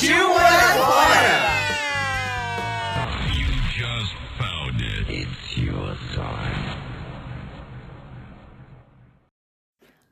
Partiu morar fora!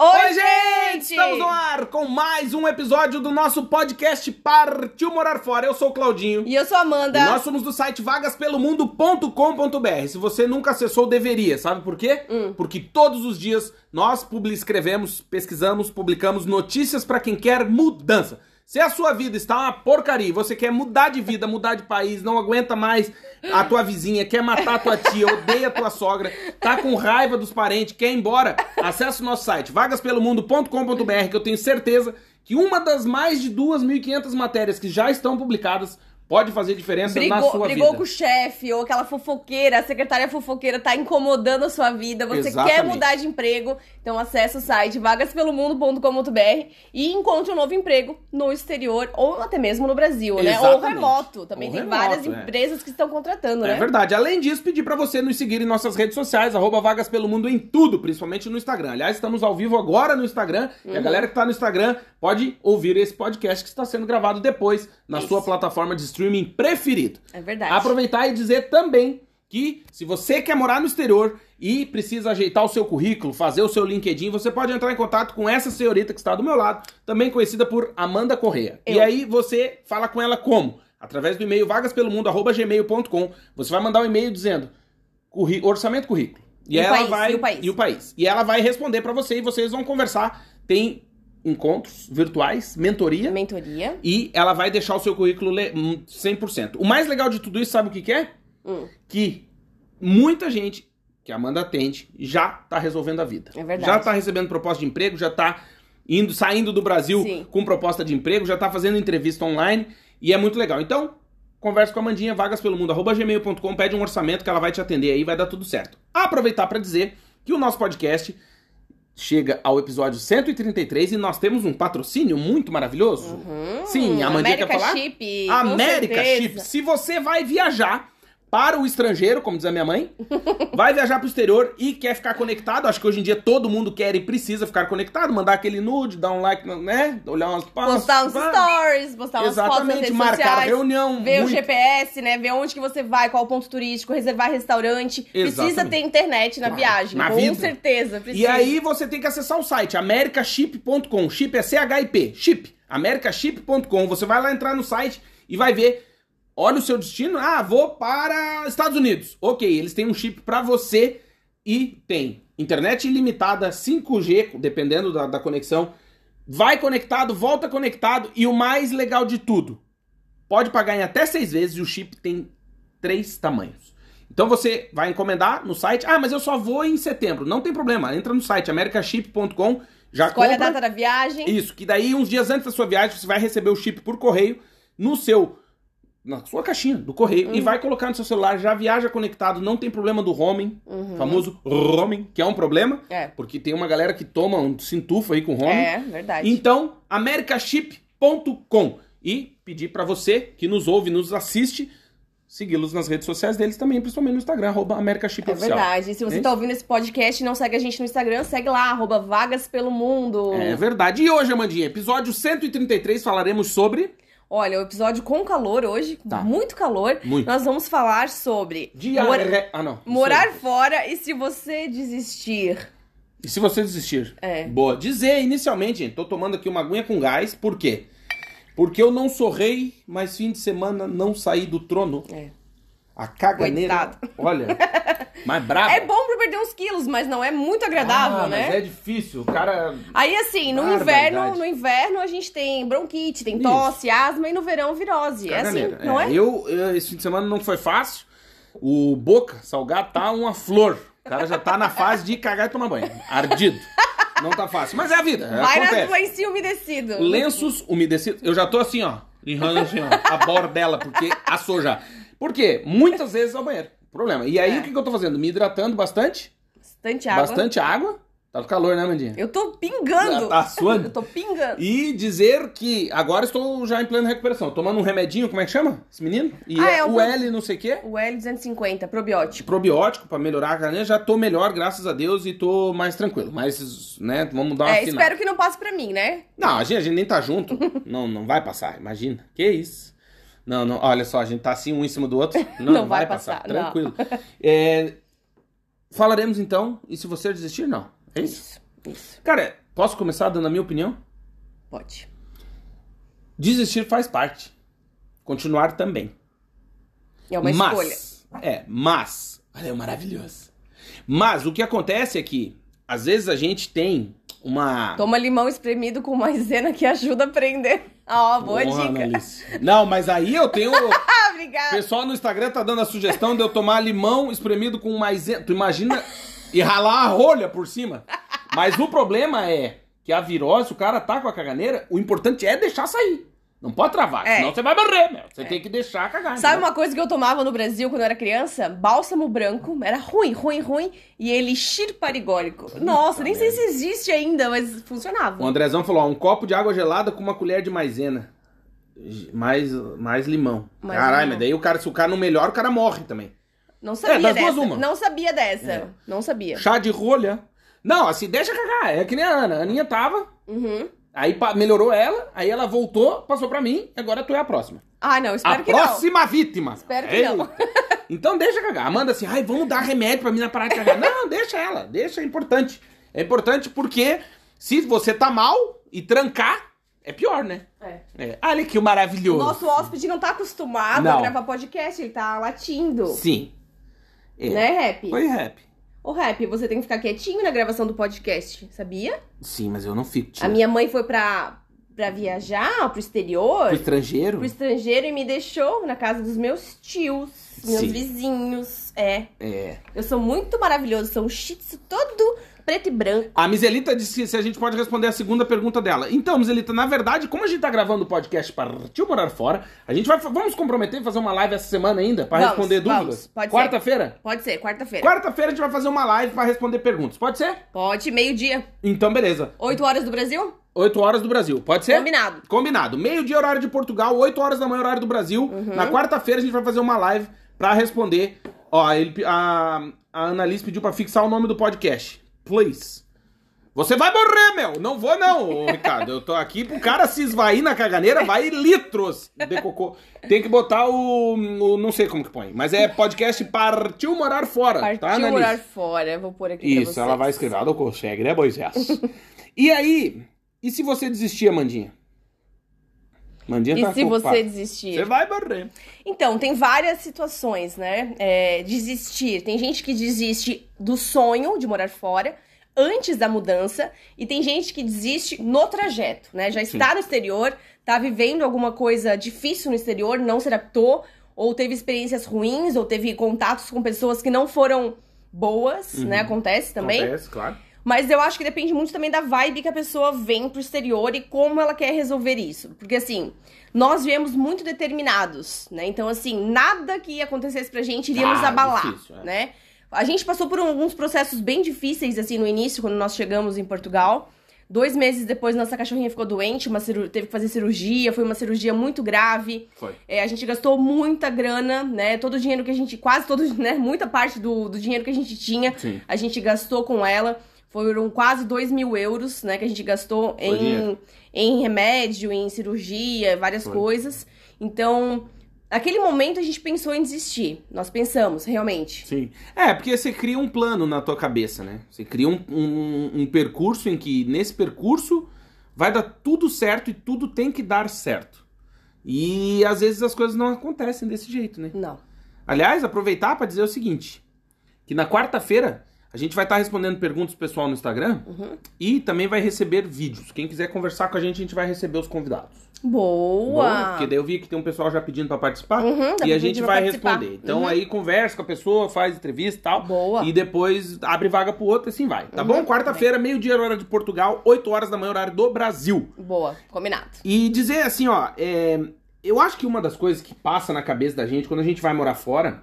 Oi, gente! Estamos no ar com mais um episódio do nosso podcast Partiu Morar Fora. Eu sou o Claudinho. E eu sou a Amanda. E nós somos do site vagaspelomundo.com.br. Se você nunca acessou, deveria. Sabe por quê? Hum. Porque todos os dias nós publi- escrevemos, pesquisamos, publicamos notícias para quem quer mudança. Se a sua vida está uma porcaria, você quer mudar de vida, mudar de país, não aguenta mais a tua vizinha, quer matar a tua tia, odeia a tua sogra, tá com raiva dos parentes, quer ir embora, acesse o nosso site vagaspelomundo.com.br que eu tenho certeza que uma das mais de 2.500 matérias que já estão publicadas pode fazer diferença na Brigou, sua brigou vida. com o chefe, ou aquela fofoqueira, a secretária fofoqueira tá incomodando a sua vida, você Exatamente. quer mudar de emprego, então acessa o site vagaspelomundo.com.br e encontre um novo emprego no exterior ou até mesmo no Brasil, né? Ou Exatamente. remoto. Também Ou tem remoto, várias é. empresas que estão contratando, É né? verdade. Além disso, pedir pra você nos seguir em nossas redes sociais, arroba Vagas Pelo Mundo em tudo, principalmente no Instagram. Aliás, estamos ao vivo agora no Instagram. E Uhum. a galera que tá no Instagram pode ouvir esse podcast que está sendo gravado depois na Isso. sua plataforma de streaming preferido. É verdade. Aproveitar e dizer também que se você quer morar no exterior e precisa ajeitar o seu currículo, fazer o seu LinkedIn, você pode entrar em contato com essa senhorita que está do meu lado, também conhecida por Amanda Correia. E aí você fala com ela como? Através do e-mail vagaspelomundo@gmail.com. Você vai mandar um e-mail dizendo curri- orçamento currículo. E, E ela país, vai e o país. e o país. E ela vai responder pra você e vocês vão conversar. Tem encontros virtuais, mentoria. Mentoria. E ela vai deixar o seu currículo le- hum, 100%. O mais legal de tudo isso, sabe o que, que é? Hum. Que muita gente que a Amanda atende já tá resolvendo a vida. É verdade. Já tá recebendo proposta de emprego, já tá indo, saindo do Brasil Sim. com proposta de emprego, já tá fazendo entrevista online e é muito legal. Então, converse com a Mandinha, vagaspelomundo.gmail.com, pede um orçamento que ela vai te atender aí, vai dar tudo certo. Aproveitar para dizer que o nosso podcast chega ao episódio 133 e nós temos um patrocínio muito maravilhoso. Hum, Sim, a Mandinha América quer falar? Chip. América. Chip. Se você vai viajar para o estrangeiro, como diz a minha mãe, vai viajar para o exterior e quer ficar conectado, acho que hoje em dia todo mundo quer e precisa ficar conectado, mandar aquele nude, dar um like, né? Olhar umas Postar uns stories, postar umas fotos nas Exatamente, redes marcar sociais. reunião. Ver o muito- GPS, né? Ver onde que você vai, qual o ponto turístico, reservar restaurante. Precisa Exatamente. ter internet na Claro, viagem. na com vida. certeza. Precisa. E aí você tem que acessar o site americaship.com. Chip é C-H-I-P. Chip. americaship.com. Você vai lá entrar no site e vai ver. Olha o seu destino. Ah, vou para Estados Unidos. Ok, eles têm um chip para você e tem internet ilimitada, 5G, dependendo da, da conexão. Vai conectado, volta conectado e o mais legal de tudo, pode pagar em até seis vezes e o chip tem três tamanhos. Então você vai encomendar no site. Ah, mas eu só vou em setembro. Não tem problema. Entra no site americaship.com, já Escolhe compra. a data da viagem. Isso, que daí uns dias antes da sua viagem você vai receber o chip por correio no seu na sua caixinha do correio Uhum. e vai colocar no seu celular, já viaja conectado, não tem problema do roaming, famoso roaming, que é um problema, Uhum. É. porque tem uma galera que toma um cintufa aí com roaming. É, verdade. Então, americaship.com e pedir pra você que nos ouve, nos assiste, segui-los nas redes sociais deles também, principalmente no Instagram, arroba americaship É verdade. E se você É tá isso? ouvindo esse podcast e não segue a gente no Instagram, segue lá, arroba Vagas Pelo Mundo. É verdade. E hoje, Amandinha, episódio 133, falaremos sobre Olha, o episódio com calor hoje, Tá. muito calor. Muito. Nós vamos falar sobre mora- diarreia. Ah, não. morar sei. fora e se você desistir. E se você desistir? É. Boa. Dizer inicialmente, gente, tô tomando aqui uma aguinha com gás, por quê? Porque eu não sou rei, mas fim de semana não saí do trono. É. A caganeira. Coitado. Olha. Mais brava. É bom pra perder uns quilos, mas não é muito agradável, ah, né? Mas é difícil. O cara. Aí assim, no inverno, no inverno a gente tem bronquite, tem Isso. tosse, asma e no verão virose. É assim, Caganeira. não é? Eu, eu- esse fim de semana não foi fácil. O Boca Salgado tá uma flor. O cara já tá na fase de cagar e tomar banho. Ardido. Não tá fácil. Mas é a vida. Vai acontece. nas lencinho umedecido. Lenços umedecidos. Eu já tô assim, ó. Lirrando assim, ó. A bordela, porque assou já. Por quê? Muitas vezes ao banheiro. Problema. E aí, É. o que, que eu tô fazendo? Me hidratando bastante. Bastante água. Bastante água. Tá com calor, né, Mandinha? Eu tô pingando. Já tá suando? Eu tô pingando. E dizer que agora estou já em plena recuperação. Tomando um remedinho, como é que chama esse menino? E Ah, é é o L não sei o quê. O L250, probiótico. Probiótico pra melhorar a carne. Já tô melhor, graças a Deus, e tô mais tranquilo. Mas, né, vamos dar uma É, afinada. espero que não passe pra mim, né? Não, a gente, a gente nem tá junto. não, não vai passar, imagina. Que isso? Não, não, olha só, a gente tá assim um em cima do outro. Não, Não vai passar, não. Tranquilo. É, falaremos então, e se você desistir, não. É isso? Isso, isso. Cara, posso começar dando a minha opinião? Pode. Desistir faz parte. Continuar também. É uma mas, escolha. É, mas. Olha, é maravilhoso. Mas o que acontece é que, às vezes, a gente tem uma. Toma limão espremido com maisena que ajuda a prender. Ó, boa Porra, dica. Annalise. Não, mas aí eu tenho. Ah, O obrigada. pessoal no Instagram tá dando a sugestão de eu tomar limão espremido com maisena. Tu imagina e ralar a rolha por cima. Mas o problema é que a virose, o cara tá com a caganeira, o importante é deixar sair. Não pode travar, É. senão você vai morrer, meu. Você tem que deixar cagar. Sabe entendeu? uma coisa que eu tomava no Brasil quando eu era criança? Bálsamo branco. Era ruim, ruim, ruim. E elixir parigólico. Nossa, nem sei se existe ainda, mas funcionava. O Andrezão falou, ó, um copo de água gelada com uma colher de maisena. Mais, mais limão. Mais Caralho, limão. mas daí o cara, se o cara não melhora, o cara morre também. Não sabia É, das dessa. duas, uma. Não sabia dessa. É. Não sabia. Chá de rolha. Não, assim, deixa cagar. É que nem a Ana. A Aninha tava, Uhum. Aí melhorou ela, aí ela voltou, passou pra mim, agora tu é a próxima. Ah, não, espero a que não. próxima vítima. Espero que Ei. não. Então deixa cagar. Amanda assim, ai, vamos dar remédio pra mina parar de cagar. Não, deixa ela. Deixa, é importante. É importante porque se você tá mal e trancar, é pior, né? É. É. Olha que O maravilhoso. nosso hóspede não tá acostumado Não. a gravar podcast, ele tá latindo. Sim. É. Né, Rap? Foi rap. Ô, Rap, você tem que ficar quietinho na gravação do podcast, sabia? Sim, mas eu não fico. Tia. A minha mãe foi pra, pra viajar pro exterior, Pro estrangeiro? pro estrangeiro, e me deixou na casa dos meus tios, meus Sim. vizinhos. É. É. Eu sou muito maravilhoso, sou um shih tzu todo preto e branco. A Miselita disse se a gente pode responder a segunda pergunta dela. Então, Miselita, na verdade, como a gente tá gravando o podcast para Tio Morar Fora, a gente vai vamos comprometer fazer uma live essa semana ainda para responder dúvidas? Pode ser. Quarta-feira? Pode ser, quarta-feira. Quarta-feira a gente vai fazer uma live para responder perguntas. Pode ser? Pode, meio-dia. Então, beleza. 8 horas do Brasil? 8 horas do Brasil. Pode ser? Combinado. Combinado. Meio-dia, horário de Portugal, 8 horas da manhã, horário do Brasil. Uhum. Na quarta-feira a gente vai fazer uma live pra responder. Ó, ele, a, a Annalise pediu pra fixar o nome do podcast. Please. Você vai morrer, meu! Não vou, não, Ricardo. Eu tô aqui pro cara se esvair na caganeira, vai litros de cocô. Tem que botar o, o- Não sei como que põe, mas é podcast Partiu Morar Fora. Partiu tá, morar fora. Eu vou pôr aqui pra Isso, vocês. ela vai escrever. Ela não consegue, né, Moisés? e aí, e se você desistir, Mandinha? Mandinha E se ocupada. você desistir? Você vai morrer. Então, tem várias situações, né? É, desistir. Tem gente que desiste do sonho de morar fora antes da mudança e tem gente que desiste no trajeto, né? Já está no exterior, tá vivendo alguma coisa difícil no exterior, não se adaptou, ou teve experiências ruins, ou teve contatos com pessoas que não foram boas, né? Acontece também. Uhum. Acontece, claro. Mas eu acho que depende muito também da vibe que a pessoa vem pro exterior e como ela quer resolver isso. Porque assim, nós viemos muito determinados, né? Então, assim, nada que acontecesse pra gente iria nos Ah, abalar, difícil, é. né? A gente passou por alguns processos bem difíceis, assim, no início, quando nós chegamos em Portugal. Dois meses depois, nossa cachorrinha ficou doente, uma teve que fazer cirurgia, foi uma cirurgia muito grave. Foi. É, a gente gastou muita grana, né? Todo o dinheiro que a gente. Quase todo, né? Muita parte do, do dinheiro que a gente tinha, Sim. a gente gastou com ela. Foram quase 2 mil euros, né? Que a gente gastou Foi em, dinheiro. em remédio, em cirurgia, várias Foi. coisas. Então, naquele momento a gente pensou em desistir. Nós pensamos, realmente. Sim. É, porque você cria um plano na tua cabeça, né? Você cria um, um, um percurso em que, nesse percurso, vai dar tudo certo e tudo tem que dar certo. E às vezes as coisas não acontecem desse jeito, né? Não. Aliás, aproveitar para dizer o seguinte: que na quarta-feira A gente vai estar respondendo perguntas pessoal no Instagram Uhum. e também vai receber vídeos. Quem quiser conversar com a gente, a gente vai receber os convidados. Boa! Porque daí eu vi que tem um pessoal já pedindo pra participar Uhum, e a gente vai participar. responder. Então Uhum. aí conversa com a pessoa, faz entrevista e tal. Boa. E depois abre vaga pro outro e assim vai. Tá Uhum, bom? Quarta-feira, meio-dia, hora de Portugal, 8 horas da manhã, horário do Brasil. Boa, combinado. E dizer assim, ó, é, eu acho que uma das coisas que passa na cabeça da gente quando a gente vai morar fora,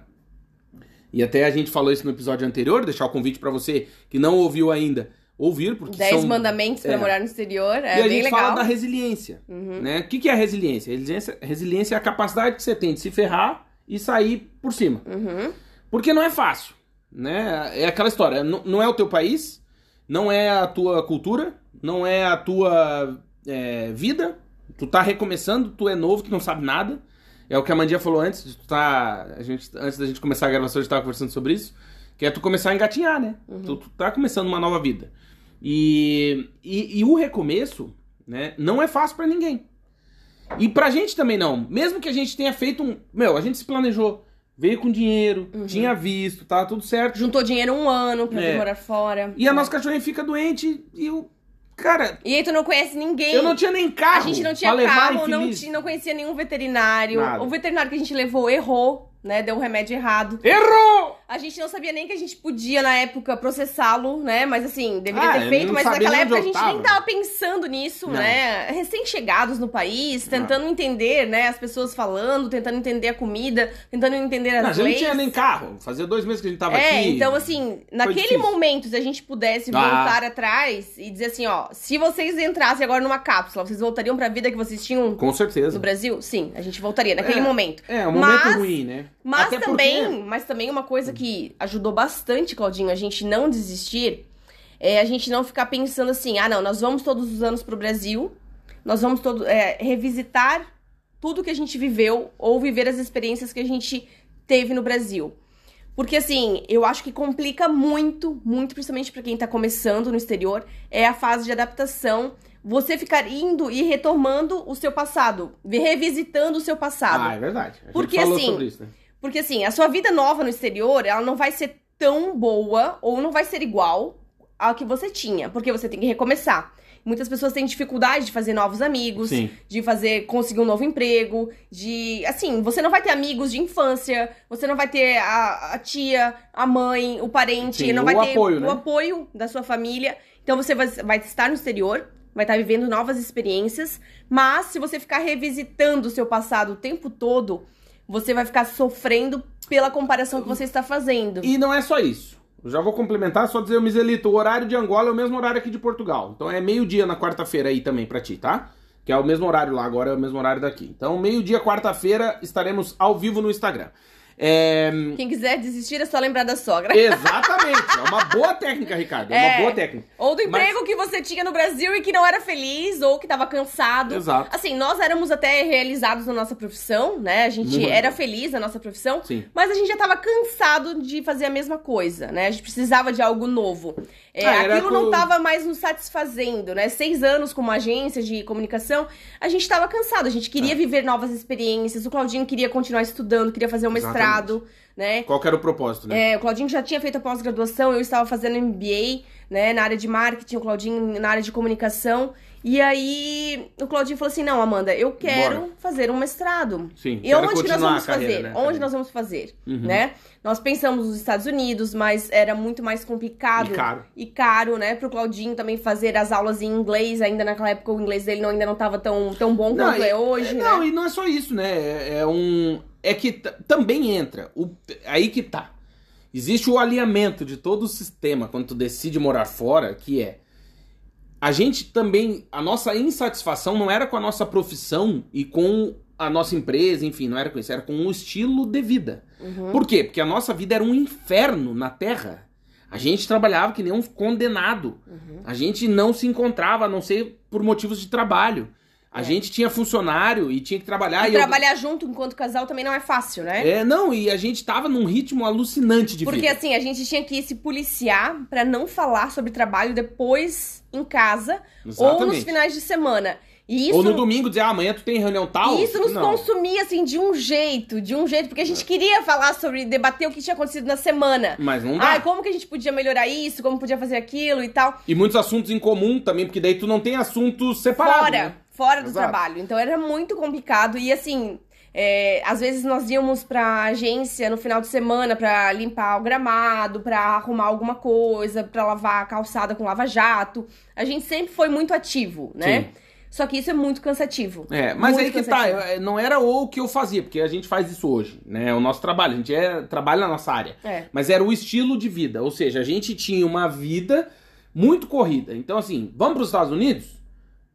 e até a gente falou isso no episódio anterior, deixar o convite pra você que não ouviu ainda, ouvir, porque Dez são... mandamentos pra é. morar no exterior, é e a gente legal. fala da resiliência, Uhum. né? O que, que é a resiliência? resiliência? Resiliência é a capacidade que você tem de se ferrar e sair por cima. Uhum. Porque não é fácil, né? É aquela história, n- não é o teu país, não é a tua cultura, não é a tua é, vida, tu tá recomeçando, tu é novo, tu não sabe nada. É o que a Mandia falou antes, de tu tá, a gente, antes da gente começar a gravação, a gente tava conversando sobre isso, que é tu começar a engatinhar, né? Tu, tu tá começando uma nova vida. E, e, e o recomeço, né, não é fácil pra ninguém. E pra gente também não. Mesmo que a gente tenha feito um. Meu, a gente se planejou. Veio com dinheiro, tinha visto, tá tudo certo. Juntou dinheiro um ano pra É. vir morar fora. E a nossa cachorrinha fica doente e o. Cara, E aí tu não conhece ninguém. eu não tinha nem carro. A gente não tinha carro, não, tinha, não conhecia nenhum veterinário. Nada. O veterinário que a gente levou errou, né? Deu um remédio errado. Errou! A gente não sabia nem que a gente podia, na época, processá-lo, né? Mas assim, deveria Ah, ter feito, não mas naquela época a gente nem tava. pensando nisso, Não. né? Recém-chegados no país, tentando entender, né? As pessoas falando, tentando entender a comida, tentando entender as Não, a gente não leis. tinha nem carro. Fazia dois meses que a gente tava É, aqui. então assim, naquele difícil. momento, se a gente pudesse Ah. voltar atrás e dizer assim, ó, se vocês entrassem agora numa cápsula, vocês voltariam pra vida que vocês tinham Com certeza. no Brasil? Sim, a gente voltaria naquele É. momento. É, um momento Mas- ruim, né? Mas Até também, porque- mas também uma coisa que ajudou bastante, Claudinho, a gente não desistir, é a gente não ficar pensando assim, ah, não, nós vamos todos os anos pro Brasil, nós vamos todo, é, revisitar tudo que a gente viveu ou viver as experiências que a gente teve no Brasil. Porque assim, eu acho que complica muito, muito, principalmente pra quem tá começando no exterior, é a fase de adaptação. Você ficar indo e retomando o seu passado, revisitando o seu passado. Ah, é verdade. A gente Porque, falou assim, sobre isso, né? Porque assim, a sua vida nova no exterior, ela não vai ser tão boa ou não vai ser igual à que você tinha, porque você tem que recomeçar. Muitas pessoas têm dificuldade de fazer novos amigos, Sim. de fazer conseguir um novo emprego, de assim, você não vai ter amigos de infância, você não vai ter a, a tia, a mãe, o parente, Sim, não o vai ter apoio, o né? apoio da sua família. Então você vai, vai estar no exterior, vai estar vivendo novas experiências, mas se você ficar revisitando o seu passado o tempo todo, você vai ficar sofrendo pela comparação que você está fazendo. E não é só isso. Eu já vou complementar, só dizer, Miselito, o horário de Angola é o mesmo horário aqui de Portugal. Então é meio-dia na quarta-feira aí também pra ti, tá? Que é o mesmo horário lá, agora é o mesmo horário daqui. Então, meio-dia, quarta-feira, estaremos ao vivo no Instagram. É... Quem quiser desistir é só lembrar da sogra. Exatamente. É uma boa técnica, Ricardo. É, É. uma boa técnica. Ou do Mas- emprego que você tinha no Brasil e que não era feliz, ou que tava cansado. Exato. Assim, nós éramos até realizados na nossa profissão, né? A gente Muito. era feliz na nossa profissão, Sim. mas a gente já tava cansado de fazer a mesma coisa, né? A gente precisava de algo novo. É, Ah, aquilo não com- tava mais nos satisfazendo, né? Seis anos como agência de comunicação, a gente tava cansado, a gente queria É. viver novas experiências, o Claudinho queria continuar estudando, queria fazer um mestrado, né? Qual que era o propósito, né? É, o Claudinho já tinha feito a pós-graduação, eu estava fazendo MBA, né, na área de marketing, o Claudinho na área de comunicação. E aí o Claudinho falou assim: "Não, Amanda, eu quero Bora. fazer um mestrado". Sim. E quero onde que nós vamos carreira, fazer? né? Onde nós vamos fazer, Uhum. né? Nós pensamos nos Estados Unidos, mas era muito mais complicado E caro. e caro, né, pro Claudinho também fazer as aulas em inglês, ainda naquela época o inglês dele não, ainda não estava tão, tão bom Não, quanto e- é hoje, Não, né? e não é só isso, né? É, é um. É que também entra. O, aí que tá. Existe o alinhamento de todo o sistema quando tu decide morar fora, que é. A gente também. A nossa insatisfação não era com a nossa profissão e com a nossa empresa, enfim, não era com isso, era com o estilo de vida. Uhum. Por quê? Porque a nossa vida era um inferno na Terra. A gente trabalhava que nem um condenado. Uhum. A gente não se encontrava, a não ser por motivos de trabalho. A É. gente tinha funcionário e tinha que trabalhar. E eu- trabalhar junto enquanto casal também não é fácil, né? É, não, e a gente tava num ritmo alucinante de Porque vida. assim, a gente tinha que se policiar pra não falar sobre trabalho depois em casa ou nos Exatamente. finais de semana. E isso, Ou no domingo dizer, ah, amanhã tu tem reunião tal? e isso nos não. consumia, assim, de um jeito, de um jeito, porque a gente queria falar sobre, debater o que tinha acontecido na semana. Mas não dá. Ai, como que a gente podia melhorar isso, como podia fazer aquilo e tal. E muitos assuntos em comum também, porque daí tu não tem assuntos separados. Fora, né? Fora do Exato. trabalho. Então era muito complicado. E assim, é, às vezes nós íamos pra agência no final de semana pra limpar o gramado, pra arrumar alguma coisa, pra lavar a calçada com lava-jato. A gente sempre foi muito ativo, né? Sim. Só que isso é muito cansativo. É, mas Muito aí que cansativo. tá, não era o que eu fazia, porque a gente faz isso hoje, né? É o nosso trabalho, a gente é, trabalha na nossa área. É. Mas era o estilo de vida, ou seja, a gente tinha uma vida muito corrida. Então, assim, vamos para os Estados Unidos?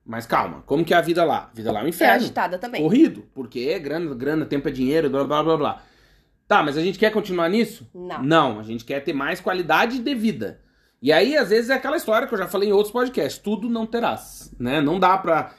Mas calma, como que é a vida lá? A vida lá é um É inferno. agitada também. Corrido, porque é grana, grana, tempo é dinheiro, blá blá blá blá. Tá, mas a gente quer continuar nisso? Não. Não, a gente quer ter mais qualidade de vida. E aí, às vezes, é aquela história que eu já falei em outros podcasts: tudo não terás, né? Não dá pra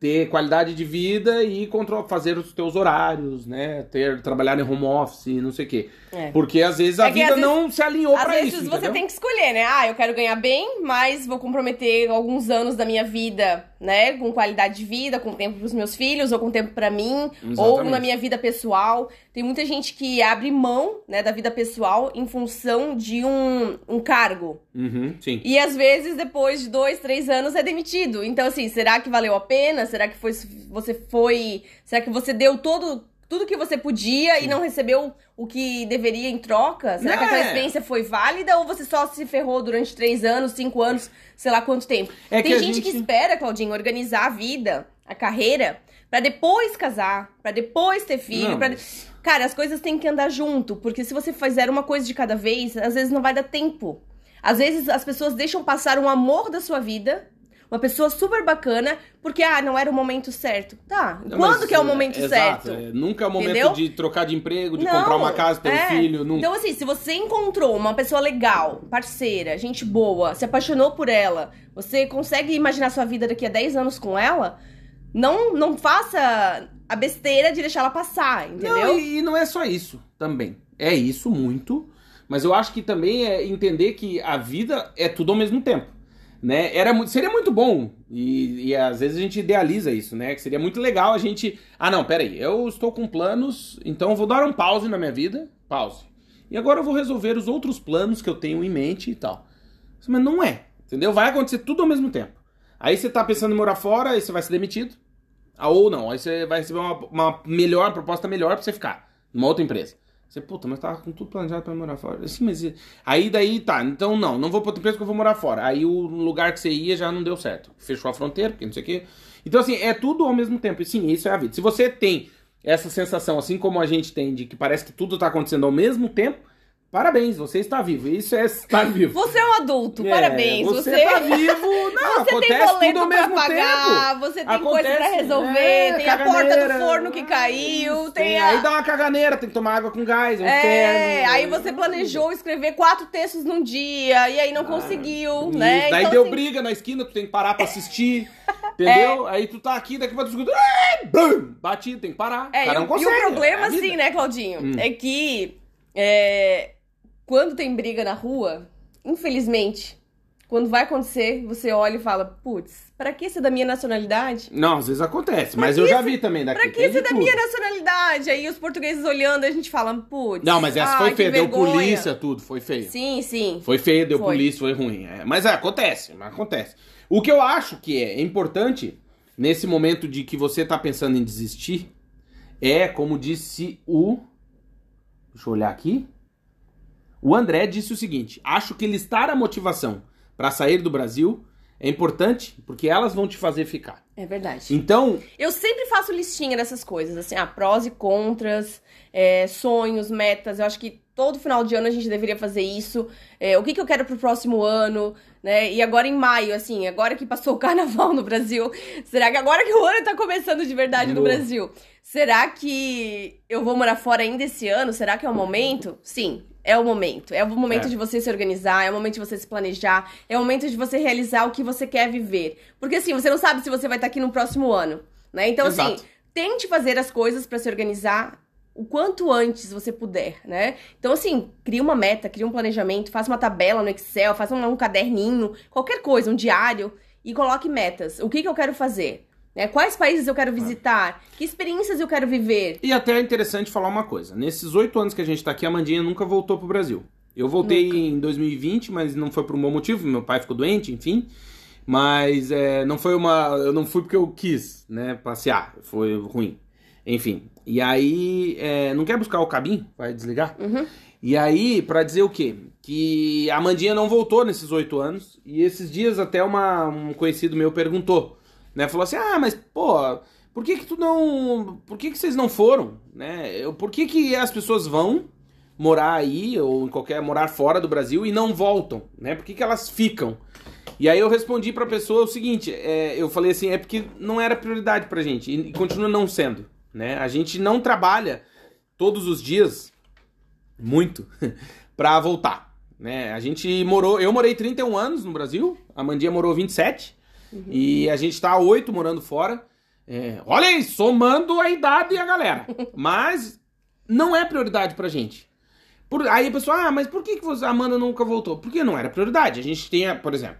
ter qualidade de vida e fazer os teus horários, né? Ter, trabalhar em home office, não sei o quê. É. Porque às vezes a É que, vida às vezes- não se alinhou Às pra vezes isso. você entendeu? tem que escolher, né? Ah, eu quero ganhar bem, mas vou comprometer alguns anos da minha vida, né? Com qualidade de vida, com tempo pros meus filhos, ou com tempo pra mim, ou Exatamente. na minha vida pessoal. Tem muita gente que abre mão, né, da vida pessoal em função de um, um cargo. Uhum, sim. E às vezes, depois de dois, três anos, é demitido. Então, assim, será que valeu a pena? Será que foi, você foi. Será que você deu todo, tudo que você podia e não recebeu o que deveria em troca? Será que a tua É. experiência foi válida ou você só se ferrou durante três anos, cinco anos, sei lá quanto tempo? É Tem que a gente, que gente- espera, Claudinho, organizar a vida, a carreira, pra depois casar, pra depois ter filho, Não, pra. mas- Cara, as coisas têm que andar junto, porque se você fizer uma coisa de cada vez, às vezes não vai dar tempo. Às vezes as pessoas deixam passar um amor da sua vida, uma pessoa super bacana, porque, ah, não era o momento certo. Tá, Não, quando mas, que é o é, momento exato, certo? é, nunca é o momento Entendeu? de trocar de emprego, de Não, comprar uma casa, ter um é. filho. Nunca. Então, assim, se você encontrou uma pessoa legal, parceira, gente boa, se apaixonou por ela, você consegue imaginar sua vida daqui a 10 anos com ela, não, não faça a besteira de deixar ela passar, entendeu? Não, e, e não é só isso também. É isso muito, mas eu acho que também é entender que a vida é tudo ao mesmo tempo. Né? Era, mu- seria muito bom, e, e às vezes a gente idealiza isso, né? Que seria muito legal a gente. Ah, não, peraí, eu estou com planos, então vou dar um pause na minha vida. Pause. E agora eu vou resolver os outros planos que eu tenho em mente e tal. Mas não é, entendeu? Vai acontecer tudo ao mesmo tempo. Aí você tá pensando em morar fora, aí você vai ser demitido. Ah, ou não, aí você vai receber uma, uma melhor, proposta melhor pra você ficar numa outra empresa. Você, puta, mas tava com tudo planejado pra morar fora. Assim, mas. Aí daí tá, então não, não vou pra outra empresa porque eu vou morar fora. Aí o lugar que você ia já não deu certo. Fechou a fronteira, porque não sei o quê. Então, assim, é tudo ao mesmo tempo. E sim, isso é a vida. Se você tem essa sensação, assim como a gente tem, de que parece que tudo tá acontecendo ao mesmo tempo, parabéns, você está vivo. Isso é estar vivo. Você é um adulto, É, parabéns. Você, Você, tá vivo. Não, você tem acontece boleto tudo ao pra mesmo pagar, tempo. você tem coisa pra Acontece, resolver, é, tem a porta do forno que caiu, Isso, tem Aí a... dá uma caganeira, tem que tomar água com gás, é um É, inferno. aí você planejou escrever quatro textos num dia, e aí não conseguiu, né? Isso, Daí Então, deu assim, briga na esquina, tu tem que parar pra assistir. Entendeu? Aí tu tá aqui, daqui a pouco tu escuta. "Ai, bum", Batido, tem que parar. É, o cara e, não o- consegue. e o problema, é a vida. assim, né, Claudinho, Hum. é que é, quando tem briga na rua, infelizmente, quando vai acontecer, você olha e fala, putz, pra que ser da minha nacionalidade? Não, às vezes acontece, mas que eu já vi também daqui. Pra que ser da tudo. minha nacionalidade? Aí os portugueses olhando, a gente fala, putz. Não, mas essa ai, foi feia, deu polícia, tudo, foi feio. Sim, sim. Foi feio, deu Foi. polícia, foi ruim. É, mas é, acontece, mas acontece. O que eu acho que é importante nesse momento de que você tá pensando em desistir é, como disse o. Deixa eu olhar aqui. O André disse o seguinte: acho que listar a motivação para sair do Brasil é importante porque elas vão te fazer ficar. É verdade. Então, Eu sempre faço listinha dessas coisas, assim, ah, prós e contras, é, sonhos, metas. Eu acho que todo final de ano a gente deveria fazer isso. É, o que, que eu quero pro próximo ano, né? E agora em maio, assim, agora que passou o carnaval no Brasil, será que agora que o ano tá começando de verdade no. Brasil, será que eu vou morar fora ainda esse ano? Será que é o momento? Sim. É o momento. É o momento É. de você se organizar, é o momento de você se planejar, é o momento de você realizar o que você quer viver. Porque assim, você não sabe se você vai estar aqui no próximo ano, né? Então, assim, Exato. tente fazer as coisas pra se organizar o quanto antes você puder, né? Então, assim, cria uma meta, cria um planejamento, faça uma tabela no Excel, faça um, um caderninho, qualquer coisa, um diário, e coloque metas. O que, que eu quero fazer? Né? Quais países eu quero visitar? Que experiências eu quero viver? E até é interessante falar uma coisa. Nesses oito anos que a gente tá aqui, a Mandinha nunca voltou pro Brasil. Eu voltei Nunca. em 2020, mas não foi por um bom motivo. Meu pai ficou doente, enfim. Mas é, não foi uma. Eu não fui porque eu quis, né? Passear. Foi ruim. Enfim. E aí. é, não quer buscar o cabinho? Vai desligar? Uhum. E aí, pra dizer o quê? Que a Mandinha não voltou nesses oito anos. E esses dias até uma, um conhecido meu perguntou, né? Falou assim, ah, mas, pô, por que que tu não... Por que que vocês não foram? Né? Por que que as pessoas vão morar aí, ou em qualquer... morar fora do Brasil e não voltam? Né? Por que que elas ficam? E aí eu respondi pra pessoa o seguinte, é, eu falei assim, é porque não era prioridade pra gente, e, continua não sendo, né? A gente não trabalha todos os dias muito pra voltar, né? A gente morou, eu morei 31 anos no Brasil, a Mandinha morou 27 e a gente tá 8 morando fora. É, olha aí, somando a idade e a galera. Mas não é prioridade pra gente. Por- aí a pessoa, ah, mas por que, que você, a Amanda nunca voltou? Porque não era prioridade. A gente tem, a- por exemplo,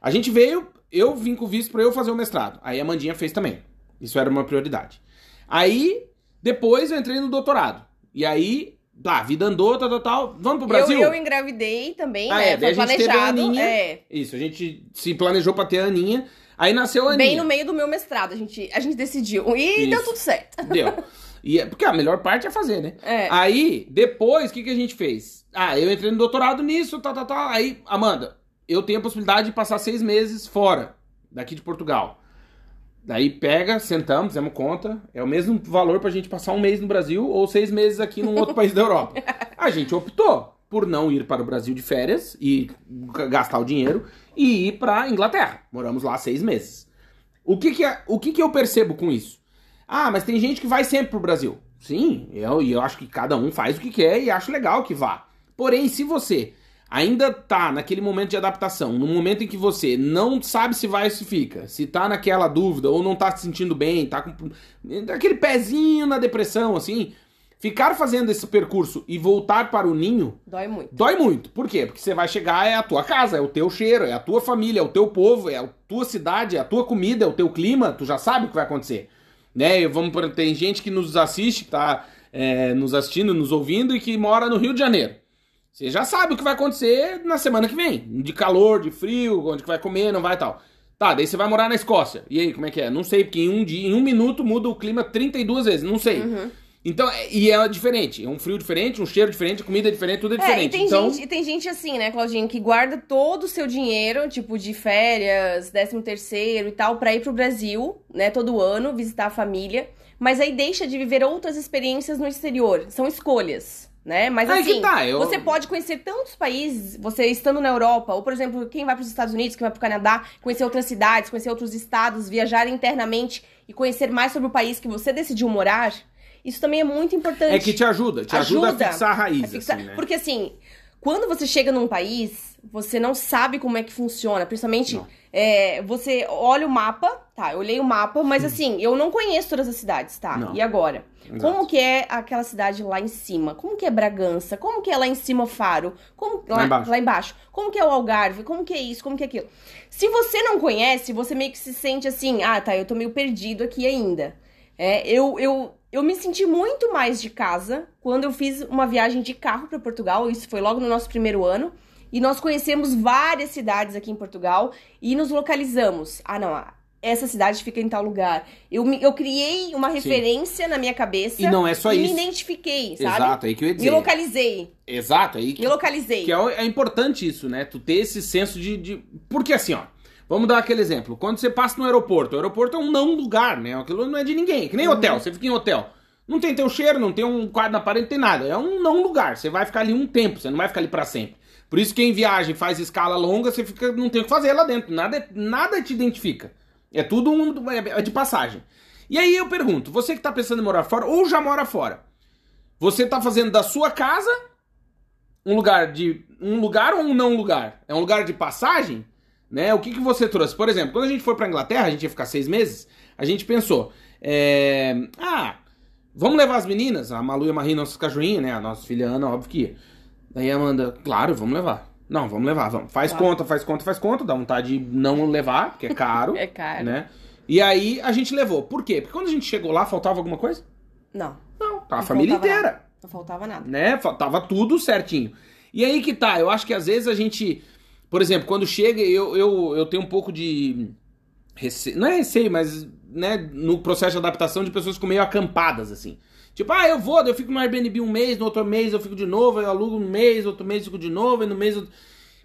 a gente veio, eu vim com o visto pra eu fazer o mestrado. Aí a Mandinha fez também. Isso era uma prioridade. Aí, depois eu entrei no doutorado. E aí, tá, a vida andou, tal, tal, tal. Vamos pro Brasil? Eu, eu engravidei também, Ah, né? é, Foi a gente teve a planejado. Aninha. É. Isso, a gente se planejou pra ter a Aninha. Aí nasceu a Aninha. Bem no meio do meu mestrado, a gente, a gente decidiu. E Isso. deu tudo certo. Deu. E é, porque a melhor parte é fazer, né? É. Aí, depois, o que, que a gente fez? Ah, eu entrei no doutorado nisso, tal, tal, tal. Aí, Amanda, eu tenho a possibilidade de passar seis meses fora, daqui de Portugal. Daí pega, sentamos, fizemos conta. É o mesmo valor pra gente passar um mês no Brasil ou seis meses aqui num outro país da Europa. A gente optou por não ir para o Brasil de férias e gastar o dinheiro e ir pra Inglaterra. Moramos lá seis meses. O que que, é- o que que eu percebo com isso? Ah, mas tem gente que vai sempre pro Brasil. Sim, eu, e eu acho que cada um faz o que quer e acho legal que vá. Porém, se você ainda tá naquele momento de adaptação, no momento em que você não sabe se vai ou se fica, se tá naquela dúvida ou não tá se sentindo bem, tá com aquele pezinho na depressão, assim, ficar fazendo esse percurso e voltar para o ninho Dói muito. Dói muito. Por quê? Porque você vai chegar, é a tua casa, é o teu cheiro, é a tua família, é o teu povo, é a tua cidade, é a tua comida, é o teu clima, tu já sabe o que vai acontecer. Né? Vamos por, tem gente que nos assiste, que tá é, nos assistindo, nos ouvindo e que mora no Rio de Janeiro. Você já sabe o que vai acontecer na semana que vem. De calor, de frio, onde que vai comer, não vai e tal. Tá, daí você vai morar na Escócia. E aí, como é que é? Não sei, porque em um dia, em um minuto muda o clima 32 vezes, não sei. Então, é- e é diferente. É um frio diferente, um cheiro diferente, comida diferente, tudo é É, diferente. e tem, então, gente, e tem gente assim, né, Claudinho, que guarda todo o seu dinheiro, tipo, de férias, décimo terceiro e tal, pra ir pro Brasil, né, todo ano, visitar a família, mas aí deixa de viver outras experiências no exterior. São escolhas, né? Mas Aí assim, tá, eu- você pode conhecer tantos países, você estando na Europa, ou por exemplo, quem vai pros Estados Unidos, quem vai pro Canadá, conhecer outras cidades, conhecer outros estados, viajar internamente e conhecer mais sobre o país que você decidiu morar. Isso também é muito importante. É que te ajuda, te ajuda, a fixar a raiz, a fixar- assim, né? Porque assim, quando você chega num país, você não sabe como é que funciona. Principalmente, é, você olha o mapa, tá? Eu olhei o mapa, mas assim, eu não conheço todas as cidades, tá? Não. E agora? Exato. Como que é aquela cidade lá em cima? Como que é Bragança? Como que é lá em cima Faro? Como, Lá embaixo. lá embaixo. Como que é o Algarve? Como que é isso? Como que é aquilo? Se você não conhece, você meio que se sente assim, ah, tá, eu tô meio perdido aqui ainda. É, eu, eu, eu me senti muito mais de casa quando eu fiz uma viagem de carro para Portugal. Isso foi logo no nosso primeiro ano. E nós conhecemos várias cidades aqui em Portugal e nos localizamos. Ah, não, essa cidade fica em tal lugar. Eu, me- eu criei uma referência na minha cabeça E não é só e isso. me identifiquei, sabe? Exato, aí que eu ia Me dizer. localizei. Exato, aí que, Me localizei. que é, é importante isso, né? Tu ter esse senso de, de- Porque assim, ó. Vamos dar aquele exemplo. Quando você passa no aeroporto, o aeroporto é um não lugar, né? Aquilo não é de ninguém. Que nem Uhum. hotel. Você fica em hotel. Não tem teu cheiro, não tem um quadro na parede, não tem nada. É um não lugar. Você vai ficar ali um tempo, você não vai ficar ali pra sempre. Por isso que em viagem faz escala longa, você fica, não tem o que fazer lá dentro. Nada, nada te identifica. É tudo um, é de passagem. E aí eu pergunto, você que tá pensando em morar fora ou já mora fora, você tá fazendo da sua casa um lugar de um lugar ou um não lugar? É um lugar de passagem, né? O que que você trouxe? Por exemplo, quando a gente foi pra Inglaterra, a gente ia ficar seis meses. A gente pensou, é, ah, vamos levar as meninas, a Malu e a Marie, nossas cachorrinhas, né? A nossa filha Ana, óbvio que ia. Daí a Amanda, claro, vamos levar. Não, vamos levar, vamos. Faz Claro. conta, faz conta, faz conta. Dá vontade de não levar, porque é caro. É caro. Né? E aí a gente levou. Por quê? Porque quando a gente chegou lá, faltava alguma coisa? Não. Não, tava a família faltava inteira. nada. Não faltava nada. né? Fa- Tava tudo certinho. E aí que tá, eu acho que às vezes a gente, por exemplo, quando chega, eu, eu, eu tenho um pouco de receio, não é receio, mas né, no processo de adaptação de pessoas ficam meio acampadas, assim. Tipo, ah, eu vou, eu fico no Airbnb um mês, no outro mês eu fico de novo, eu alugo um mês, outro mês eu fico de novo, e no mês... eu-